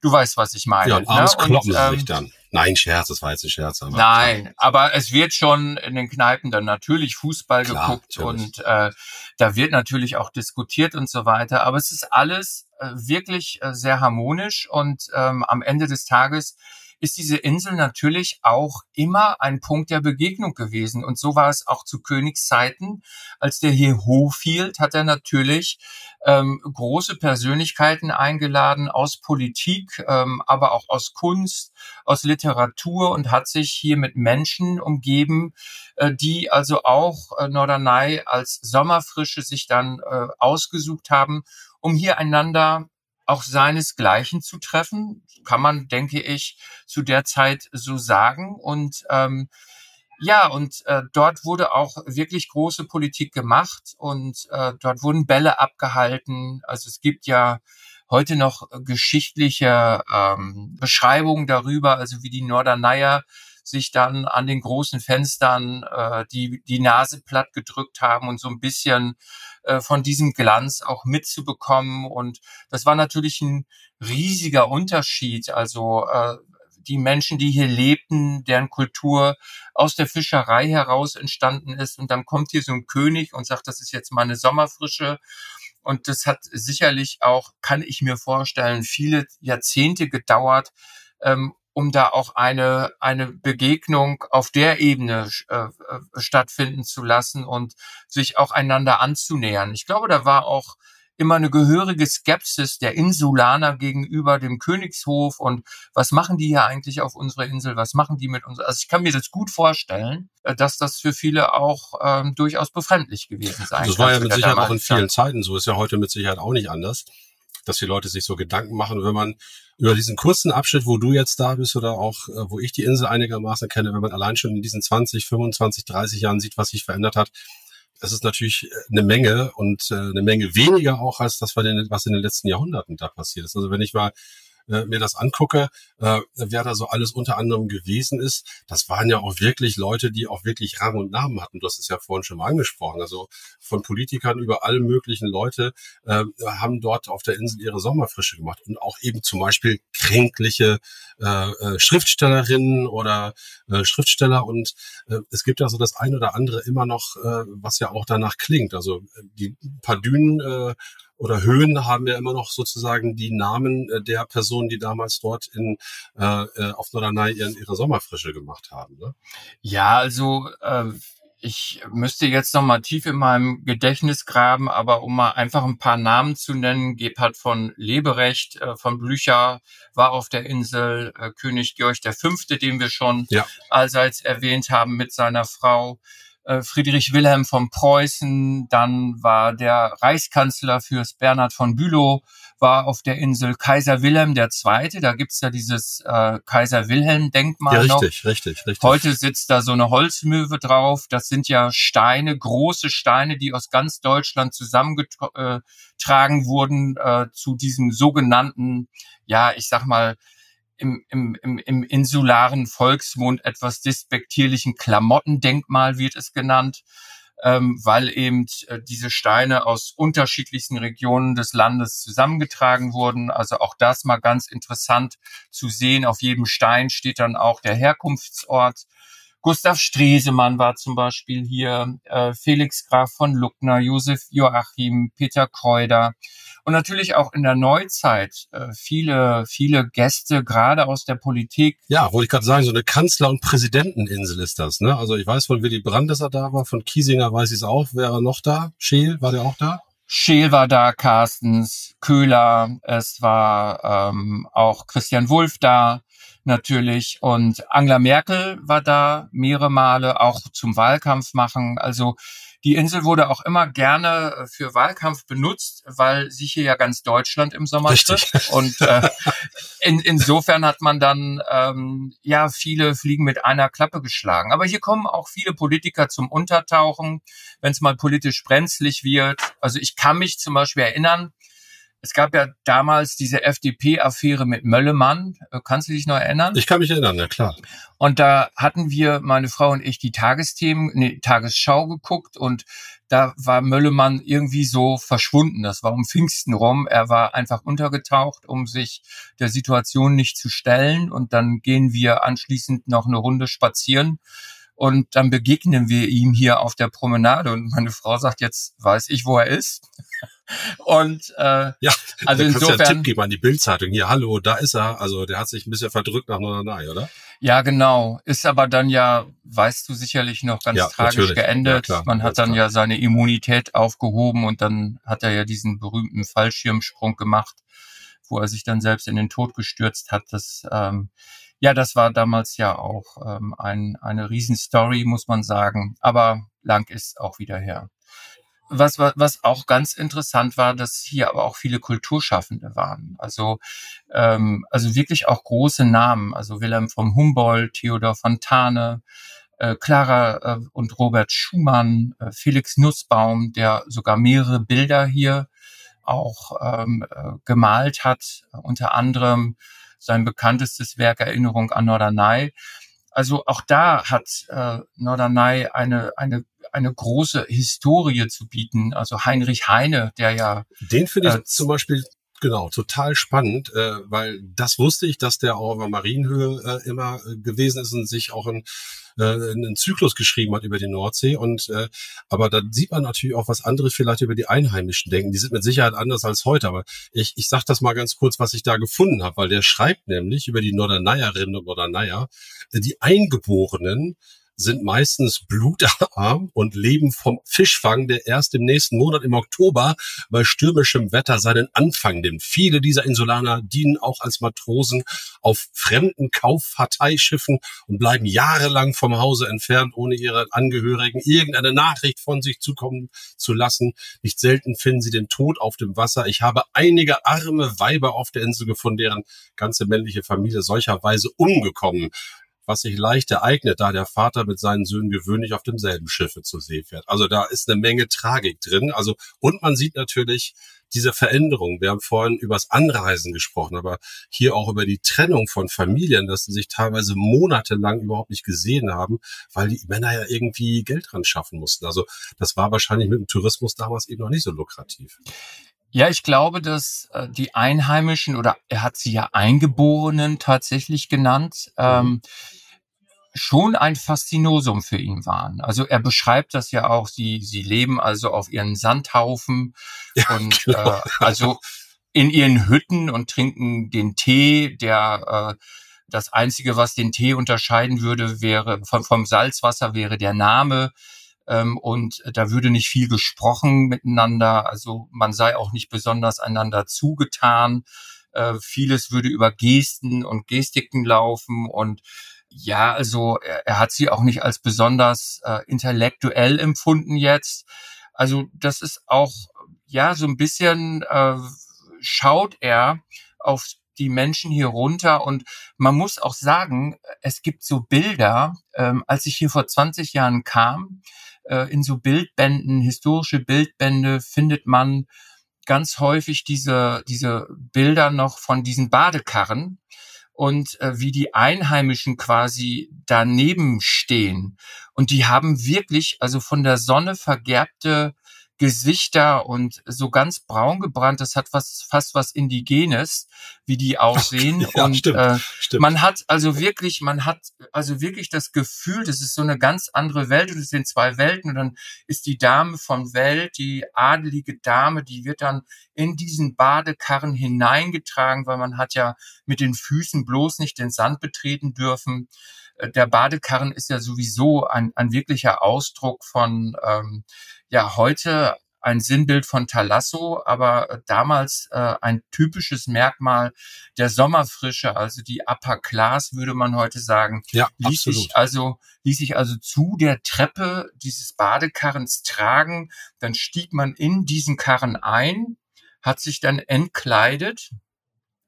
du weißt, was ich meine. Ja, und abends ne? kloppen und, sie sich ähm, dann. Nein, Scherz, das war jetzt ein Scherz. Aber nein, aber es wird schon in den Kneipen dann natürlich Fußball Klar, geguckt natürlich. und äh, da wird natürlich auch diskutiert und so weiter. Aber es ist alles äh, wirklich äh, sehr harmonisch und ähm, am Ende des Tages ist diese Insel natürlich auch immer ein Punkt der Begegnung gewesen. Und so war es auch zu Königszeiten. Als der hier Hof hielt, hat er natürlich ähm, große Persönlichkeiten eingeladen aus Politik, ähm, aber auch aus Kunst, aus Literatur und hat sich hier mit Menschen umgeben, äh, die also auch äh, Norderney als Sommerfrische sich dann äh, ausgesucht haben, um hier einander auch seinesgleichen zu treffen, kann man, denke ich, zu der Zeit so sagen. Und ähm, ja, und äh, dort wurde auch wirklich große Politik gemacht und äh, dort wurden Bälle abgehalten. Also es gibt ja heute noch geschichtliche ähm, Beschreibungen darüber, also wie die Norderneyer sich dann an den großen Fenstern äh, die, die Nase platt gedrückt haben und so ein bisschen äh, von diesem Glanz auch mitzubekommen. Und das war natürlich ein riesiger Unterschied. Also äh, die Menschen, die hier lebten, deren Kultur aus der Fischerei heraus entstanden ist. Und dann kommt hier so ein König und sagt, das ist jetzt meine Sommerfrische. Und das hat sicherlich auch, kann ich mir vorstellen, viele Jahrzehnte gedauert, ähm, um da auch eine, eine Begegnung auf der Ebene äh, äh, stattfinden zu lassen und sich auch einander anzunähern. Ich glaube, da war auch immer eine gehörige Skepsis der Insulaner gegenüber dem Königshof und was machen die hier eigentlich auf unserer Insel, was machen die mit uns? Also ich kann mir das gut vorstellen, äh, dass das für viele auch ähm, durchaus befremdlich gewesen sein Das war ja mit Sicherheit auch in vielen Zeiten so, ist ja heute mit Sicherheit auch nicht anders, dass die Leute sich so Gedanken machen, wenn man über diesen kurzen Abschnitt, wo du jetzt da bist oder auch, äh, wo ich die Insel einigermaßen kenne, wenn man allein schon in diesen 20, 25, 30 Jahren sieht, was sich verändert hat, das ist natürlich äh, eine Menge und äh, eine Menge weniger auch als das, was in den letzten Jahrhunderten da passiert ist. Also wenn ich mal äh, mir das angucke, äh, wer da so alles unter anderem gewesen ist, das waren ja auch wirklich Leute, die auch wirklich Rang und Namen hatten. Du hast es ja vorhin schon mal angesprochen. Also von Politikern über alle möglichen Leute äh, haben dort auf der Insel ihre Sommerfrische gemacht und auch eben zum Beispiel kränkliche äh, äh, Schriftstellerinnen oder äh, Schriftsteller und äh, es gibt ja so das ein oder andere immer noch, äh, was ja auch danach klingt. Also äh, die paar Dünen äh, oder Höhen haben ja immer noch sozusagen die Namen äh, der Personen, die damals dort in äh, äh, auf Norderney ihren, ihre Sommerfrische gemacht haben. Ne? Ja, also äh, ich müsste jetzt noch mal tief in meinem Gedächtnis graben, aber um mal einfach ein paar Namen zu nennen, Gebhard von Leberecht, äh, von Blücher war auf der Insel, äh, König Georg V., den wir schon ja. allseits erwähnt haben mit seiner Frau, Friedrich Wilhelm von Preußen, dann war der Reichskanzler fürs Bernhard von Bülow, war auf der Insel Kaiser Wilhelm II. Da gibt's ja dieses äh, Kaiser Wilhelm-Denkmal ja, richtig, noch. richtig, richtig. Heute sitzt da so eine Holzmöwe drauf. Das sind ja Steine, große Steine, die aus ganz Deutschland zusammengetragen wurden äh, zu diesem sogenannten, ja, ich sag mal, im, im, im, im insularen Volksmund etwas despektierlichen Klamottendenkmal wird es genannt, ähm, weil eben äh, diese Steine aus unterschiedlichsten Regionen des Landes zusammengetragen wurden. Also auch das mal ganz interessant zu sehen. Auf jedem Stein steht dann auch der Herkunftsort. Gustav Stresemann war zum Beispiel hier, äh, Felix Graf von Luckner, Josef Joachim, Peter Kreuder und natürlich auch in der Neuzeit äh, viele, viele Gäste, gerade aus der Politik. Ja, wollte ich gerade sagen, so eine Kanzler- und Präsidenteninsel ist das. Ne? Also ich weiß von Willy Brandt, dass er da war, von Kiesinger weiß ich es auch. Wäre noch da? Scheel, war der auch da? Scheel war da, Carstens, Köhler, es war ähm, auch Christian Wulff da natürlich und Angela Merkel war da mehrere Male auch zum Wahlkampf machen. Also die Insel wurde auch immer gerne äh, für Wahlkampf benutzt, weil sich hier ja ganz Deutschland im Sommer Richtig. trifft. Und äh, in, insofern hat man dann ähm, ja viele Fliegen mit einer Klappe geschlagen. Aber hier kommen auch viele Politiker zum Untertauchen, wenn es mal politisch brenzlig wird. Also ich kann mich zum Beispiel erinnern, es gab ja damals diese FDP-Affäre mit Möllemann. Äh, kannst du dich noch erinnern? Ich kann mich erinnern, ja klar. Und da hatten wir, meine Frau und ich, die Tagesthemen, nee, Tagesschau geguckt und da war Möllemann irgendwie so verschwunden. Das war um Pfingsten rum. Er war einfach untergetaucht, um sich der Situation nicht zu stellen. Und dann gehen wir anschließend noch eine Runde spazieren. Und dann begegnen wir ihm hier auf der Promenade und meine Frau sagt, jetzt weiß ich, wo er ist. Und äh, ja, also da insofern. Ja einen Tipp geben an die Bildzeitung. Hier, hallo, da ist er. Also der hat sich ein bisschen verdrückt nach Norderney, oder? Ja, genau. Ist aber dann ja, weißt du sicherlich noch ganz Ja, tragisch natürlich. geendet. Ja, Man hat dann klar. ja seine Immunität aufgehoben und dann hat er ja diesen berühmten Fallschirmsprung gemacht, wo er sich dann selbst in den Tod gestürzt hat. Das ähm, ja, das war damals ja auch ähm, ein, eine Riesenstory, muss man sagen. Aber lang ist auch wieder her. Was, was, was auch ganz interessant war, dass hier aber auch viele Kulturschaffende waren. Also, ähm, also wirklich auch große Namen. Also Wilhelm von Humboldt, Theodor Fontane, äh, Clara äh, und Robert Schumann, äh, Felix Nussbaum, der sogar mehrere Bilder hier auch ähm, äh, gemalt hat, unter anderem sein bekanntestes Werk Erinnerung an Norderney. Also auch da hat äh, Norderney eine, eine, eine große Historie zu bieten. Also Heinrich Heine, der ja Den finde ich Äh, zum Beispiel genau total spannend, äh, weil das wusste ich, dass der auch der Marienhöhe äh, immer äh, gewesen ist und sich auch ein äh, einen Zyklus geschrieben hat über die Nordsee und äh, aber da sieht man natürlich auch, was andere vielleicht über die Einheimischen denken. Die sind mit Sicherheit anders als heute, aber ich, ich sag das mal ganz kurz, was ich da gefunden habe, weil der schreibt nämlich über die Norderneyerinnen und Norderneyer, äh, die Eingeborenen sind meistens blutarm und leben vom Fischfang, der erst im nächsten Monat im Oktober bei stürmischem Wetter seinen Anfang nimmt. Viele dieser Insulaner dienen auch als Matrosen auf fremden Kauffahrteischiffen und bleiben jahrelang vom Hause entfernt, ohne ihre Angehörigen irgendeine Nachricht von sich zukommen zu lassen. Nicht selten finden sie den Tod auf dem Wasser. Ich habe einige arme Weiber auf der Insel gefunden, deren ganze männliche Familie solcherweise umgekommen was sich leicht ereignet, da der Vater mit seinen Söhnen gewöhnlich auf demselben Schiffe zur See fährt. Also da ist eine Menge Tragik drin. Also und man sieht natürlich diese Veränderung. Wir haben vorhin übers Anreisen gesprochen, aber hier auch über die Trennung von Familien, dass sie sich teilweise monatelang überhaupt nicht gesehen haben, weil die Männer ja irgendwie Geld dran schaffen mussten. Also das war wahrscheinlich mit dem Tourismus damals eben noch nicht so lukrativ. Ja, ich glaube, dass äh, die Einheimischen oder er hat sie ja Eingeborenen tatsächlich genannt, ähm, schon ein Faszinosum für ihn waren. Also er beschreibt das ja auch, sie, sie leben also auf ihren Sandhaufen Ja, und genau. äh, also in ihren Hütten und trinken den Tee, der äh, das Einzige, was den Tee unterscheiden würde, wäre vom, vom Salzwasser wäre der Name. Ähm, und da würde nicht viel gesprochen miteinander. Also man sei auch nicht besonders einander zugetan. Äh, vieles würde über Gesten und Gestiken laufen und Ja, also er, er hat sie auch nicht als besonders äh, intellektuell empfunden jetzt. Also das ist auch ja so ein bisschen äh, schaut er auf die Menschen hier runter und man muss auch sagen, es gibt so Bilder, ähm, als ich hier vor 20 Jahren kam, äh, in so Bildbänden, historische Bildbände findet man ganz häufig diese, diese Bilder noch von diesen Badekarren und äh, wie die Einheimischen quasi daneben stehen. Und die haben wirklich, also von der Sonne vergerbte Gesichter und so ganz braun gebrannt. Das hat was, fast was Indigenes, wie die aussehen. ja, und stimmt, äh, stimmt. man hat also wirklich, man hat also wirklich das Gefühl, das ist so eine ganz andere Welt und es sind zwei Welten und dann ist die Dame von Welt, die adelige Dame, die wird dann in diesen Badekarren hineingetragen, weil man hat ja mit den Füßen bloß nicht den Sand betreten dürfen der Badekarren ist ja sowieso ein, ein wirklicher Ausdruck von ähm, ja heute ein Sinnbild von Talasso, aber äh, damals äh, ein typisches Merkmal der Sommerfrische, also die Upper Class, würde man heute sagen, ja, ließ sich also ließ sich also zu der Treppe dieses Badekarrens tragen. Dann stieg man in diesen Karren ein, hat sich dann entkleidet,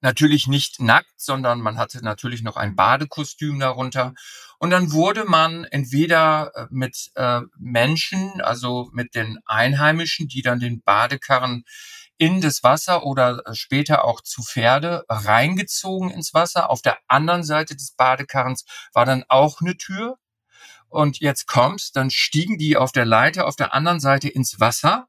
natürlich nicht nackt, sondern man hatte natürlich noch ein Badekostüm darunter. Und dann wurde man entweder äh, mit äh, Menschen, also mit den Einheimischen, die dann den Badekarren in das Wasser oder äh, später auch zu Pferde reingezogen ins Wasser. Auf der anderen Seite des Badekarrens war dann auch eine Tür. Und jetzt kommt's, dann stiegen die auf der Leiter auf der anderen Seite ins Wasser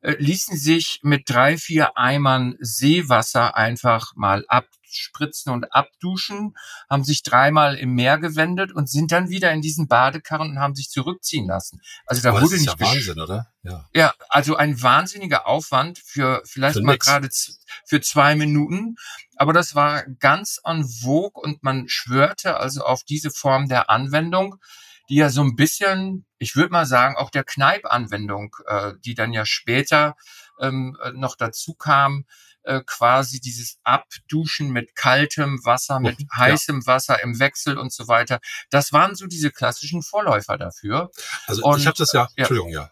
äh, ließen sich mit drei, vier Eimern Seewasser einfach mal abspritzen und abduschen, haben sich dreimal im Meer gewendet und sind dann wieder in diesen Badekarren und haben sich zurückziehen lassen. Also da Aber wurde das ist nicht ja Wahnsinn, oder? Ja. ja, also ein wahnsinniger Aufwand für vielleicht Für mal gerade für zwei Minuten. Aber das war ganz en vogue und man schwörte also auf diese Form der Anwendung, die ja so ein bisschen, ich würde mal sagen, auch der Kneipp-Anwendung, äh, die dann ja später ähm, äh, noch dazu kam, äh, quasi dieses Abduschen mit kaltem Wasser, mit Mhm, ja. heißem Wasser im Wechsel und so weiter. Das waren so diese klassischen Vorläufer dafür. Also Und, ich habe das ja, ja. Entschuldigung, ja.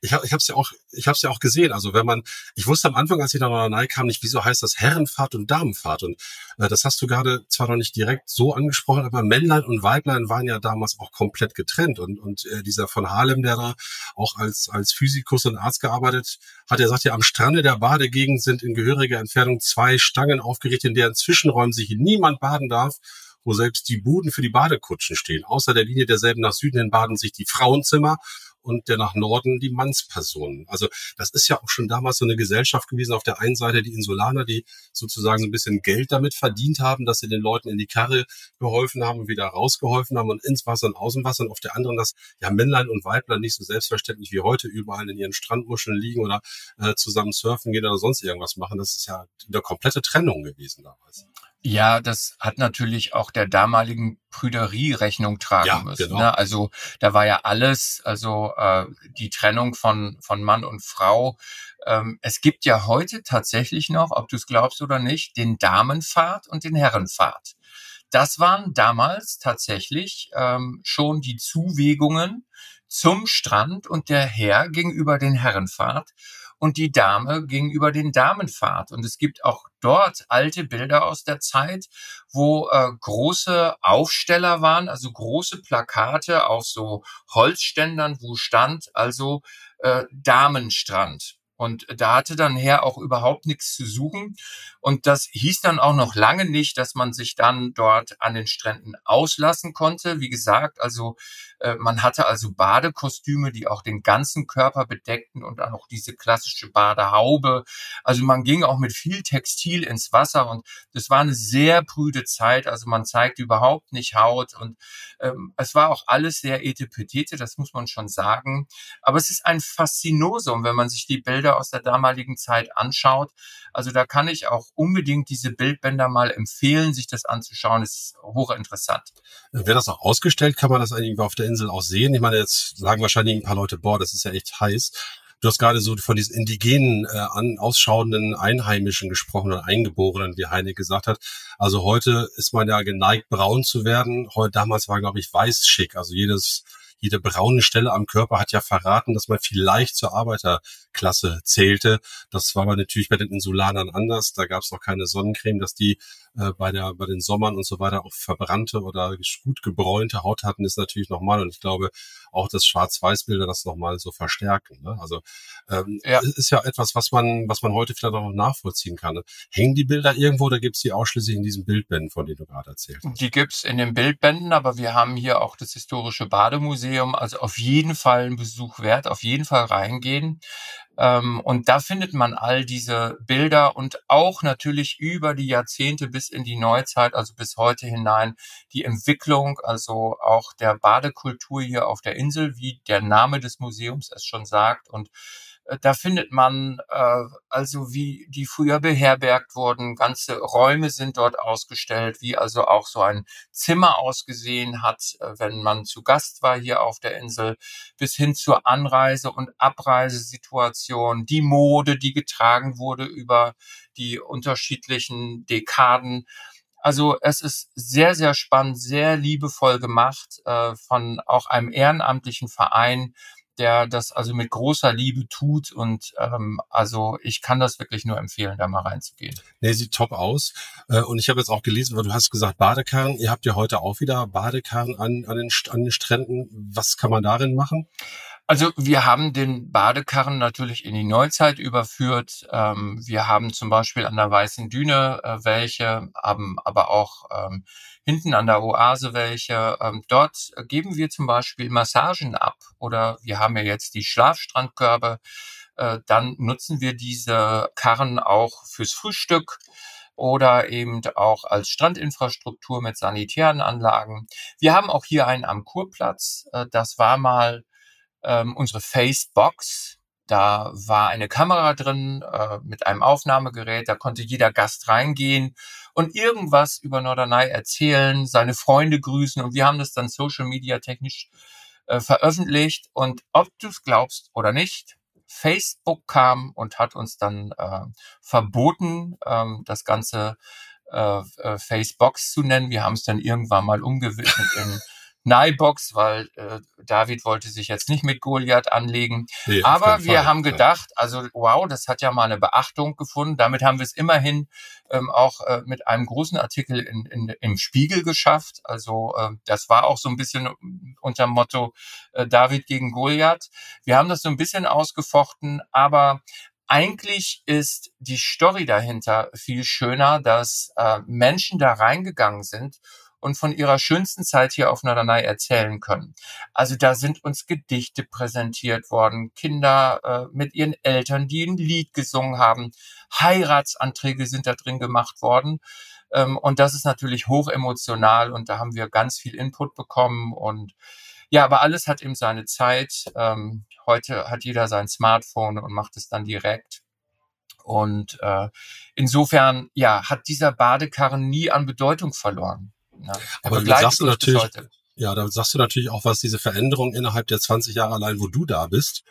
Ich habe ich hab's ja auch, ich habe ja auch gesehen. Also wenn man, ich wusste am Anfang, als ich nach Norderney kam, nicht, wieso heißt das Herrenfahrt und Damenfahrt. Und äh, das hast du gerade zwar noch nicht direkt so angesprochen, aber Männlein und Weiblein waren ja damals auch komplett getrennt. Und und äh, dieser von Harlem, der da auch als als Physikus und Arzt gearbeitet hat, er sagt ja, am Strande der Badegegend sind in gehöriger Entfernung zwei Stangen aufgerichtet, in deren Zwischenräumen sich niemand baden darf wo selbst die Buden für die Badekutschen stehen. Außer der Linie derselben nach Süden hin baden sich die Frauenzimmer und der nach Norden die Mannspersonen. Also das ist ja auch schon damals so eine Gesellschaft gewesen. Auf der einen Seite die Insulaner, die sozusagen so ein bisschen Geld damit verdient haben, dass sie den Leuten in die Karre geholfen haben und wieder rausgeholfen haben und ins Wasser und aus dem Wasser. Und auf der anderen, dass ja Männlein und Weiblein nicht so selbstverständlich wie heute überall in ihren Strandmuscheln liegen oder äh, zusammen surfen gehen oder sonst irgendwas machen. Das ist ja eine komplette Trennung gewesen damals. Ja, das hat natürlich auch der damaligen Prüderie Rechnung tragen Ja, müssen. genau. Ne? Also da war ja alles, also äh, die Trennung von, von Mann und Frau. Ähm, es gibt ja heute tatsächlich noch, ob du es glaubst oder nicht, den Damenpfad und den Herrenpfad. Das waren damals tatsächlich ähm, schon die Zuwegungen zum Strand und der Herr gegenüber den Herrenpfad und die Dame gegenüber den Damenpfad. Und es gibt auch dort alte Bilder aus der Zeit, wo äh, große Aufsteller waren, also große Plakate auf so Holzständern, wo stand also äh, Damenstrand. Und da hatte dann Herr auch überhaupt nichts zu suchen. Und das hieß dann auch noch lange nicht, dass man sich dann dort an den Stränden auslassen konnte. Wie gesagt, also äh, man hatte also Badekostüme, die auch den ganzen Körper bedeckten und dann auch diese klassische Badehaube. Also man ging auch mit viel Textil ins Wasser und das war eine sehr prüde Zeit. Also man zeigte überhaupt nicht Haut und ähm, es war auch alles sehr etepetete, das muss man schon sagen. Aber es ist ein Faszinosum, wenn man sich die Bilder aus der damaligen Zeit anschaut. Also da kann ich auch unbedingt diese Bildbänder mal empfehlen, sich das anzuschauen. Das ist hochinteressant. Wird das auch ausgestellt? Kann man das eigentlich auf der Insel auch sehen? Ich meine, jetzt sagen wahrscheinlich ein paar Leute, boah, das ist ja echt heiß. Du hast gerade so von diesen indigenen, äh, an, ausschauenden Einheimischen gesprochen oder Eingeborenen, wie Heine gesagt hat. Also heute ist man ja geneigt, braun zu werden. Heute damals war, glaube ich, weiß schick. Also jedes jede braune Stelle am Körper hat ja verraten, dass man vielleicht zur Arbeiterklasse zählte. Das war aber natürlich bei den Insulanern anders. Da gab es noch keine Sonnencreme, dass die äh, bei der bei den Sommern und so weiter auch verbrannte oder gut gebräunte Haut hatten, ist natürlich normal. Und ich glaube auch, dass Schwarz-Weiß-Bilder das nochmal so verstärken. Ne? Also ähm, ja. ist ja etwas, was man was man heute vielleicht auch noch nachvollziehen kann. Ne? Hängen die Bilder irgendwo oder gibt's die ausschließlich in diesen Bildbänden, von denen du gerade erzählt hast? Die gibt's in den Bildbänden, aber wir haben hier auch das historische Bademuseum. Also auf jeden Fall ein Besuch wert, auf jeden Fall reingehen. Ähm, und da findet man all diese Bilder und auch natürlich über die Jahrzehnte bis in die Neuzeit, also bis heute hinein, die Entwicklung, also auch der Badekultur hier auf der Insel, wie der Name des Museums es schon sagt. Und da findet man äh, also, wie die früher beherbergt wurden. Ganze Räume sind dort ausgestellt, wie also auch so ein Zimmer ausgesehen hat, äh, wenn man zu Gast war hier auf der Insel, bis hin zur Anreise- und Abreisesituation, die Mode, die getragen wurde über die unterschiedlichen Dekaden. Also es ist sehr, sehr spannend, sehr liebevoll gemacht äh, von auch einem ehrenamtlichen Verein, der das also mit großer Liebe tut und ähm, also ich kann das wirklich nur empfehlen, da mal reinzugehen. Nee, sieht top aus. Äh, und ich habe jetzt auch gelesen, weil du hast gesagt Badekarren. Ihr habt ja heute auch wieder Badekarren an, an, den, an den Stränden. Was kann man darin machen? Also wir haben den Badekarren natürlich in die Neuzeit überführt. Ähm, wir haben zum Beispiel an der Weißen Düne äh, welche, haben aber auch ähm, hinten an der Oase welche. Ähm, dort geben wir zum Beispiel Massagen ab oder wir haben ja jetzt die Schlafstrandkörbe. Äh, dann nutzen wir diese Karren auch fürs Frühstück oder eben auch als Strandinfrastruktur mit sanitären Anlagen. Wir haben auch hier einen am Kurplatz. Äh, das war mal ähm, unsere Facebox. Da war eine Kamera drin äh, mit einem Aufnahmegerät, da konnte jeder Gast reingehen und irgendwas über Norderney erzählen, seine Freunde grüßen und wir haben das dann Social Media technisch äh, veröffentlicht und ob du es glaubst oder nicht, Facebook kam und hat uns dann äh, verboten, ähm, das Ganze äh, äh, Facebox zu nennen. Wir haben es dann irgendwann mal umgewidmet in Nybox, weil äh, David wollte sich jetzt nicht mit Goliath anlegen. Nee, Aber wir Fall. haben gedacht, also wow, das hat ja mal eine Beachtung gefunden. Damit haben wir es immerhin ähm, auch äh, mit einem großen Artikel in, in, im Spiegel geschafft. Also äh, das war auch so ein bisschen unter Motto äh, David gegen Goliath. Wir haben das so ein bisschen ausgefochten, aber eigentlich ist die Story dahinter viel schöner, dass äh, Menschen da reingegangen sind und von ihrer schönsten Zeit hier auf Norderney erzählen können. Also da sind uns Gedichte präsentiert worden, Kinder äh, mit ihren Eltern, die ein Lied gesungen haben, Heiratsanträge sind da drin gemacht worden. Ähm, und das ist natürlich hoch emotional und da haben wir ganz viel Input bekommen und ja, aber alles hat eben seine Zeit. Ähm, heute hat jeder sein Smartphone und macht es dann direkt. Und äh, insofern, ja, hat dieser Badekarren nie an Bedeutung verloren. Ja, aber da sagst du natürlich, ja, da sagst du natürlich auch, was diese Veränderung innerhalb der 20 Jahre allein, wo du da bist,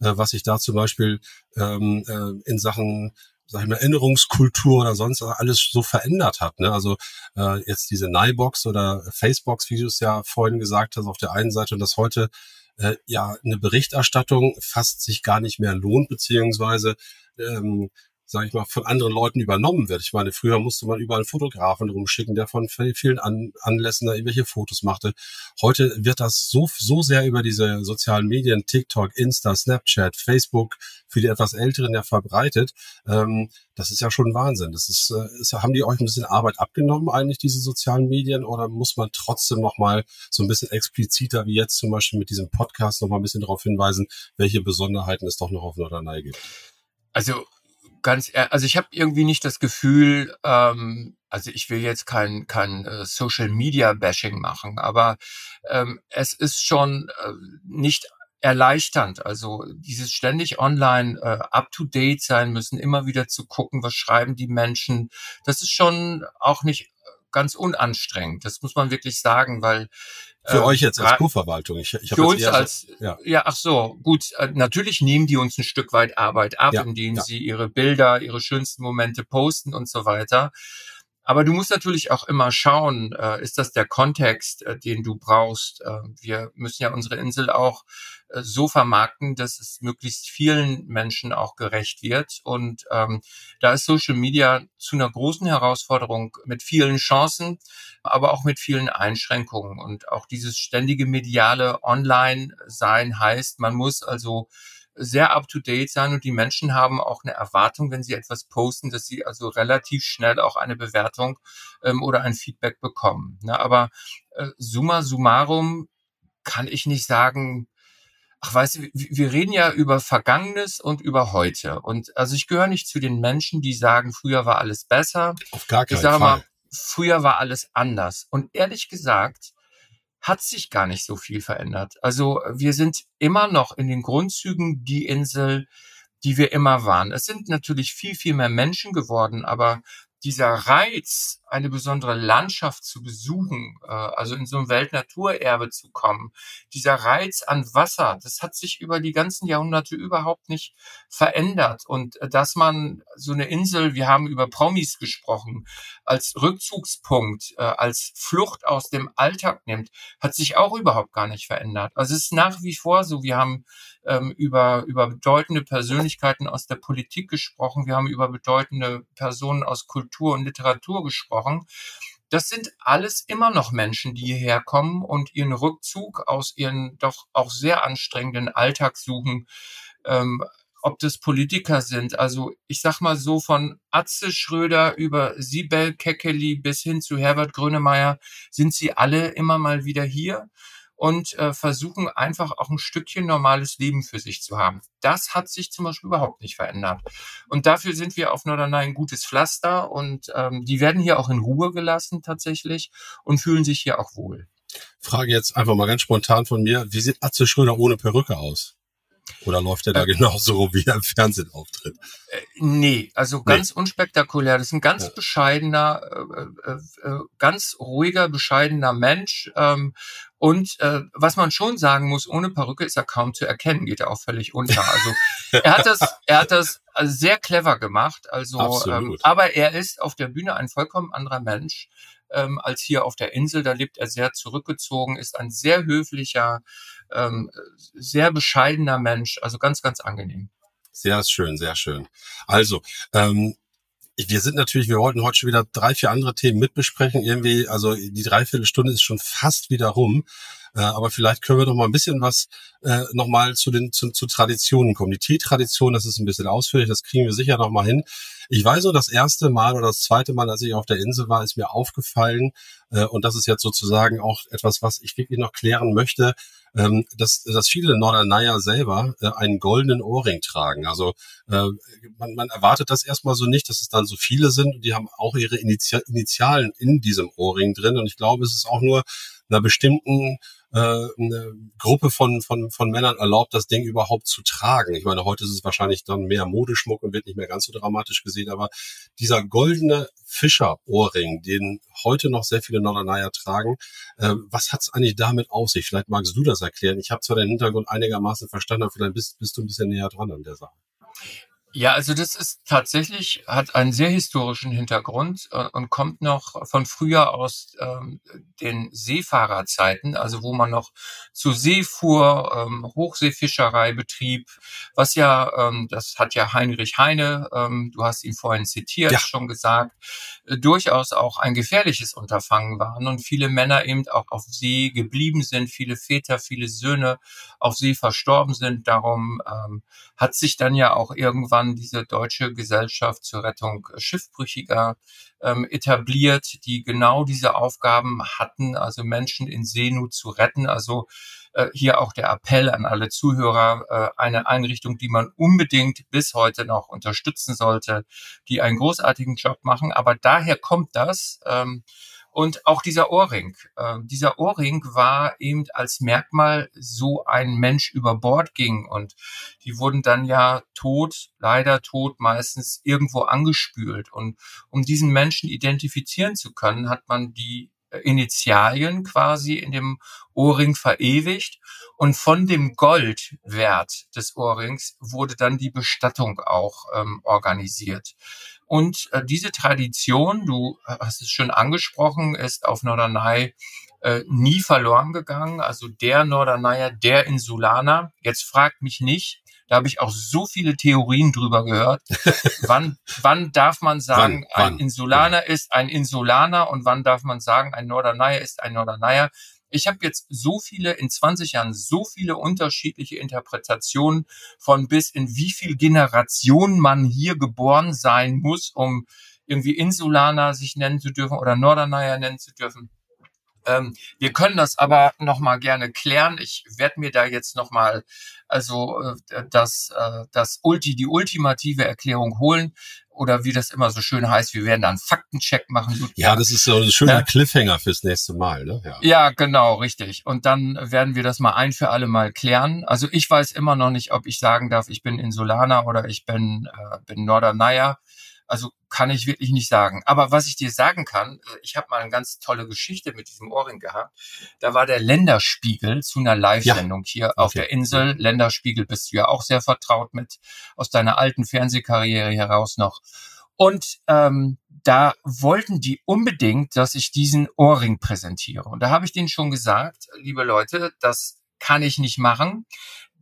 äh, was sich da zum Beispiel ähm, äh, in Sachen sag ich mal, Erinnerungskultur oder sonst alles so verändert hat. Ne? Also äh, jetzt diese Nybox oder Facebox, wie du es ja vorhin gesagt hast, auf der einen Seite und das heute äh, ja eine Berichterstattung fast sich gar nicht mehr lohnt, beziehungsweise ähm, sage ich mal, von anderen Leuten übernommen wird. Ich meine, früher musste man überall einen Fotografen rumschicken, der von vielen An Anlässen da irgendwelche Fotos machte. Heute wird das so, so sehr über diese sozialen Medien, TikTok, Insta, Snapchat, Facebook, für die etwas Älteren ja verbreitet. Ähm, das ist ja schon Wahnsinn. Das ist, äh, haben die euch ein bisschen Arbeit abgenommen eigentlich, diese sozialen Medien, oder muss man trotzdem nochmal so ein bisschen expliziter, wie jetzt zum Beispiel mit diesem Podcast, nochmal ein bisschen darauf hinweisen, welche Besonderheiten es doch noch auf Norderney gibt? Also ganz, also ich habe irgendwie nicht das Gefühl, ähm, also ich will jetzt kein, kein äh, Social Media Bashing machen, aber ähm, es ist schon äh, nicht erleichternd. Also dieses ständig online äh, up to date sein müssen, immer wieder zu gucken, was schreiben die Menschen. Das ist schon auch nicht ganz unanstrengend. Das muss man wirklich sagen, weil für äh, euch jetzt als Kurverwaltung. Ich, ich für uns als so, ja. ja, ach so, gut. Äh, natürlich nehmen die uns ein Stück weit Arbeit ab, ja, indem ja. sie ihre Bilder, ihre schönsten Momente posten und so weiter. Aber du musst natürlich auch immer schauen, äh, ist das der Kontext, äh, den du brauchst? Äh, wir müssen ja unsere Insel auch äh, so vermarkten, dass es möglichst vielen Menschen auch gerecht wird. Und ähm, da ist Social Media zu einer großen Herausforderung mit vielen Chancen, aber auch mit vielen Einschränkungen. Und auch dieses ständige mediale Online-Sein heißt, man muss also sehr up-to-date sein und die Menschen haben auch eine Erwartung, wenn sie etwas posten, dass sie also relativ schnell auch eine Bewertung ähm, oder ein Feedback bekommen. Ne? Aber äh, summa summarum kann ich nicht sagen, ach weißt du, wir reden ja über Vergangenes und über heute. Und also ich gehöre nicht zu den Menschen, die sagen, früher war alles besser. Auf gar keinen ich sage Fall. Mal, früher war alles anders. Und ehrlich gesagt, hat sich gar nicht so viel verändert. Also wir sind immer noch in den Grundzügen die Insel, die wir immer waren. Es sind natürlich viel, viel mehr Menschen geworden, aber dieser Reiz, eine besondere Landschaft zu besuchen, äh, also in so ein Weltnaturerbe zu kommen, dieser Reiz an Wasser, das hat sich über die ganzen Jahrhunderte überhaupt nicht verändert. Und äh, dass man so eine Insel, wir haben über Promis gesprochen, als Rückzugspunkt, äh, als Flucht aus dem Alltag nimmt, hat sich auch überhaupt gar nicht verändert. Also es ist nach wie vor so, wir haben ähm, über, über bedeutende Persönlichkeiten aus der Politik gesprochen, wir haben über bedeutende Personen aus Kultur und Literatur gesprochen. Das sind alles immer noch Menschen, die hierher kommen und ihren Rückzug aus ihren doch auch sehr anstrengenden Alltag suchen. Ähm, ob das Politiker sind. Also ich sag mal so von Atze Schröder über Sibel Kekeli bis hin zu Herbert Grönemeyer sind sie alle immer mal wieder hier und äh, versuchen einfach auch ein Stückchen normales Leben für sich zu haben. Das hat sich zum Beispiel überhaupt nicht verändert. Und dafür sind wir auf Norderney ein gutes Pflaster und ähm, die werden hier auch in Ruhe gelassen tatsächlich und fühlen sich hier auch wohl. Frage jetzt einfach mal ganz spontan von mir. Wie sieht Atze Schröder ohne Perücke aus? Oder läuft er da äh, genauso rum, wie er im Fernsehen auftritt? Äh, nee, also ganz nee. unspektakulär. Das ist ein ganz ja. bescheidener, äh, äh, äh, ganz ruhiger, bescheidener Mensch. Ähm, und äh, was man schon sagen muss, ohne Perücke ist er kaum zu erkennen, geht er auch völlig unter. Also er hat das, er hat das also sehr clever gemacht. Also, ähm, aber er ist auf der Bühne ein vollkommen anderer Mensch ähm, als hier auf der Insel. Da lebt er sehr zurückgezogen, ist ein sehr höflicher, ähm, sehr bescheidener Mensch. Also ganz, ganz angenehm. Sehr schön, sehr schön. Also, ähm, wir sind natürlich, wir wollten heute schon wieder drei, vier andere Themen mitbesprechen. Irgendwie, also die Dreiviertelstunde ist schon fast wieder rum. Äh, aber vielleicht können wir noch mal ein bisschen was äh, noch mal zu den zu, zu Traditionen kommen. Die Teetradition, das ist ein bisschen ausführlich, das kriegen wir sicher noch mal hin. Ich weiß so, das erste Mal oder das zweite Mal, als ich auf der Insel war, ist mir aufgefallen, äh, und das ist jetzt sozusagen auch etwas, was ich wirklich noch klären möchte, ähm, dass, dass viele Norderneier selber äh, einen goldenen Ohrring tragen. Also äh, man, man erwartet das erstmal so nicht, dass es dann so viele sind und die haben auch ihre Initialen in diesem Ohrring drin. Und ich glaube, es ist auch nur einer bestimmten äh, eine Gruppe von, von, von Männern erlaubt, das Ding überhaupt zu tragen. Ich meine, heute ist es wahrscheinlich dann mehr Modeschmuck und wird nicht mehr ganz so dramatisch gesehen, aber dieser goldene Fischerohrring, den heute noch sehr viele Norderneier tragen, äh, was hat es eigentlich damit auf sich? Vielleicht magst du das erklären. Ich habe zwar den Hintergrund einigermaßen verstanden, aber vielleicht bist, bist du ein bisschen näher dran an der Sache. Ja, also das ist tatsächlich, hat einen sehr historischen Hintergrund äh, und kommt noch von früher aus ähm, den Seefahrerzeiten, also wo man noch zu See fuhr, ähm, Hochseefischerei betrieb, was ja, ähm, das hat ja Heinrich Heine, ähm, du hast ihn vorhin zitiert, ja. schon gesagt, äh, durchaus auch ein gefährliches Unterfangen waren und viele Männer eben auch auf See geblieben sind, viele Väter, viele Söhne auf See verstorben sind. Darum ähm, hat sich dann ja auch irgendwann diese deutsche Gesellschaft zur Rettung Schiffbrüchiger ähm, etabliert, die genau diese Aufgaben hatten, also Menschen in Seenot zu retten. Also äh, hier auch der Appell an alle Zuhörer, äh, eine Einrichtung, die man unbedingt bis heute noch unterstützen sollte, die einen großartigen Job machen. Aber daher kommt das. Ähm, Und auch dieser Ohrring. Äh, dieser Ohrring war eben als Merkmal so ein Mensch über Bord ging und die wurden dann ja tot, leider tot, meistens irgendwo angespült. Und um diesen Menschen identifizieren zu können, hat man die Initialien quasi in dem Ohrring verewigt und von dem Goldwert des Ohrrings wurde dann die Bestattung auch ähm, organisiert. Und äh, diese Tradition, du hast es schon angesprochen, ist auf Norderney äh, nie verloren gegangen. Also der Norderneyer, der Insulaner. Jetzt fragt mich nicht, da habe ich auch so viele Theorien drüber gehört. wann, wann darf man sagen, wann, wann? ein Insulaner ist ein Insulaner und wann darf man sagen, ein Norderneyer ist ein Norderneyer? Ich habe jetzt so viele, in 20 Jahren, so viele unterschiedliche Interpretationen von bis in wie viel Generationen man hier geboren sein muss, um irgendwie Insulaner sich nennen zu dürfen oder Norderneyer nennen zu dürfen. Ähm, wir können das aber noch mal gerne klären. Ich werde mir da jetzt noch mal also äh, das äh, das Ulti die ultimative Erklärung holen oder wie das immer so schön heißt, wir werden dann Faktencheck machen. Ja, das ist so ein schöner ja. Cliffhanger fürs nächste Mal. Ne? Ja. ja, genau, richtig. Und dann werden wir das mal ein für alle Mal klären. Also ich weiß immer noch nicht, ob ich sagen darf, ich bin Insulaner oder ich bin, äh, bin Norderneier. Also kann ich wirklich nicht sagen. Aber was ich dir sagen kann, äh, ich habe mal eine ganz tolle Geschichte mit diesem Ohrring gehabt. Da war der Länderspiegel zu einer Live-Sendung ja. hier okay. auf der Insel. Länderspiegel bist du ja auch sehr vertraut mit aus deiner alten Fernsehkarriere heraus noch. Und ähm, da wollten die unbedingt, dass ich diesen Ohrring präsentiere. Und da habe ich denen schon gesagt, liebe Leute, das kann ich nicht machen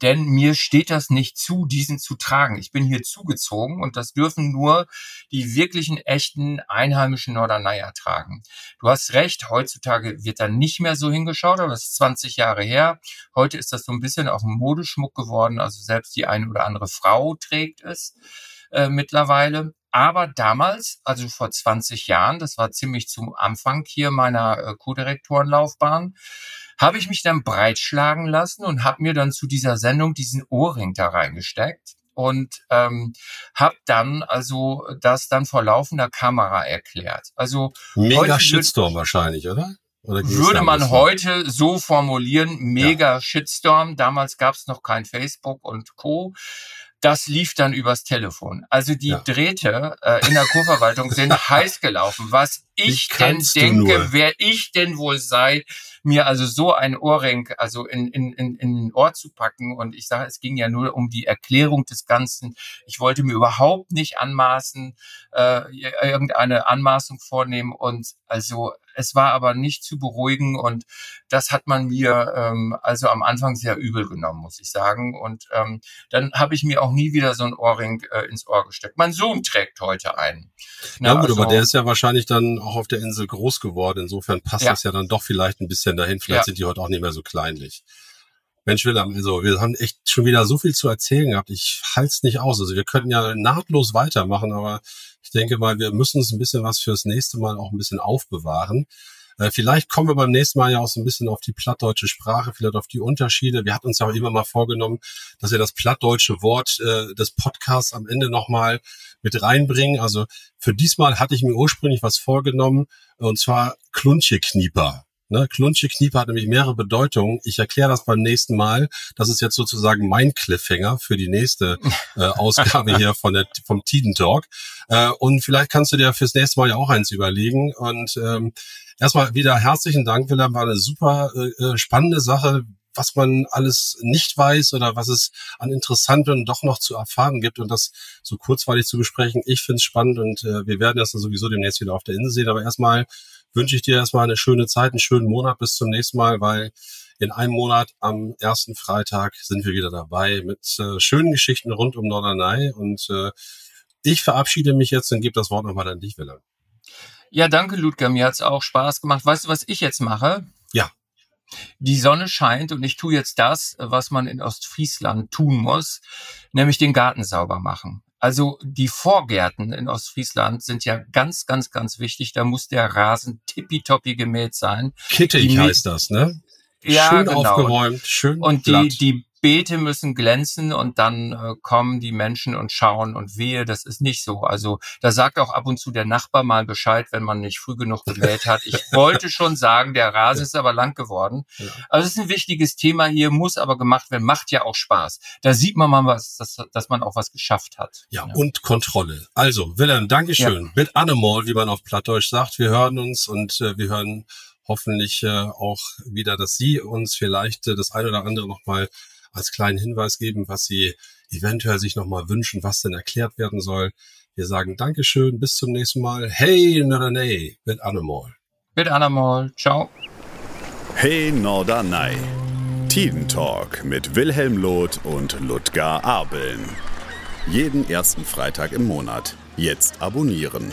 denn mir steht das nicht zu, diesen zu tragen. Ich bin hier zugezogen und das dürfen nur die wirklichen, echten, einheimischen Norderneier tragen. Du hast recht, heutzutage wird da nicht mehr so hingeschaut, aber das ist 20 Jahre her. Heute ist das so ein bisschen auch ein Modeschmuck geworden, also selbst die eine oder andere Frau trägt es äh, mittlerweile. Aber damals, also vor 20 Jahren, das war ziemlich zum Anfang hier meiner äh, Co-Direktorenlaufbahn, habe ich mich dann breitschlagen lassen und habe mir dann zu dieser Sendung diesen Ohrring da reingesteckt und ähm, habe dann also das dann vor laufender Kamera erklärt. Also mega Shitstorm wahrscheinlich, oder? oder würde man heute so formulieren, mega ja. Shitstorm. Damals gab es noch kein Facebook und Co das lief dann übers Telefon. Also die ja. Drähte äh, in der Kurverwaltung sind heiß gelaufen. Was ich denn denke, wer ich denn wohl sei, mir also so ein Ohrring also in, in, in, in den Ohr zu packen. Und ich sage, es ging ja nur um die Erklärung des Ganzen. Ich wollte mir überhaupt nicht anmaßen, äh, irgendeine Anmaßung vornehmen. Und also es war aber nicht zu beruhigen und das hat man mir ähm, also am Anfang sehr übel genommen, muss ich sagen. Und ähm, dann habe ich mir auch nie wieder so ein Ohrring äh, ins Ohr gesteckt. Mein Sohn trägt heute einen. Na, ja gut, also, aber der ist ja wahrscheinlich dann auch auf der Insel groß geworden. Insofern passt ja. das ja dann doch vielleicht ein bisschen dahin. Vielleicht ja. sind die heute auch nicht mehr so kleinlich. Mensch, Willem, also wir haben echt schon wieder so viel zu erzählen gehabt. Ich halte es nicht aus. Also wir könnten ja nahtlos weitermachen, aber ich denke mal, wir müssen uns ein bisschen was fürs nächste Mal auch ein bisschen aufbewahren. Äh, vielleicht kommen wir beim nächsten Mal ja auch so ein bisschen auf die plattdeutsche Sprache, vielleicht auf die Unterschiede. Wir hatten uns ja auch immer mal vorgenommen, dass wir das plattdeutsche Wort äh, des Podcasts am Ende nochmal mit reinbringen. Also für diesmal hatte ich mir ursprünglich was vorgenommen, und zwar Kluncheknieper. Ne, Klunsche Kniepe hat nämlich mehrere Bedeutungen. Ich erkläre das beim nächsten Mal. Das ist jetzt sozusagen mein Cliffhanger für die nächste äh, Ausgabe hier von der, vom Tiden Talk. Äh, und vielleicht kannst du dir fürs nächste Mal ja auch eins überlegen. Und ähm, erstmal wieder herzlichen Dank, Willem. War eine super äh, äh spannende Sache was man alles nicht weiß oder was es an Interessanten doch noch zu erfahren gibt und das so kurzweilig zu besprechen. Ich finde es spannend und äh, wir werden das dann sowieso demnächst wieder auf der Insel sehen. Aber erstmal wünsche ich dir erstmal eine schöne Zeit, einen schönen Monat bis zum nächsten Mal, weil in einem Monat am ersten Freitag sind wir wieder dabei mit äh, schönen Geschichten rund um Norderney. Und äh, ich verabschiede mich jetzt und gebe das Wort nochmal an dich, Willem. Ja, danke, Ludger. Mir hat's auch Spaß gemacht. Weißt du, was ich jetzt mache? Ja. Die Sonne scheint und ich tue jetzt das, was man in Ostfriesland tun muss, nämlich den Garten sauber machen. Also die Vorgärten in Ostfriesland sind ja ganz, ganz, ganz wichtig. Da muss der Rasen tippitoppi gemäht sein. Kittig heißt das, ne? Ja, schön genau. aufgeräumt, schön Und die, die Beete müssen glänzen und dann äh, kommen die Menschen und schauen und wehe, das ist nicht so. Also da sagt auch ab und zu der Nachbar mal Bescheid, wenn man nicht früh genug gemäht hat. Ich wollte schon sagen, der Rasen ist aber lang geworden. Also es ist ein wichtiges Thema hier, muss aber gemacht werden, macht ja auch Spaß. Da sieht man mal was, dass, dass man auch was geschafft hat. Ja, ja. und Kontrolle. Also, Wilhelm, Dankeschön. Ja. Mit Animal, wie man auf Plattdeutsch sagt. Wir hören uns und äh, wir hören hoffentlich äh, auch wieder, dass Sie uns vielleicht äh, das eine oder andere nochmal als kleinen Hinweis geben, was Sie eventuell sich nochmal wünschen, was denn erklärt werden soll. Wir sagen Dankeschön, bis zum nächsten Mal. Hey Norderney mit Animal. Mit Animal. Ciao. Hey Norderney. Tiden Talk mit Wilhelm Loth und Ludger Abeln. Jeden ersten Freitag im Monat. Jetzt abonnieren.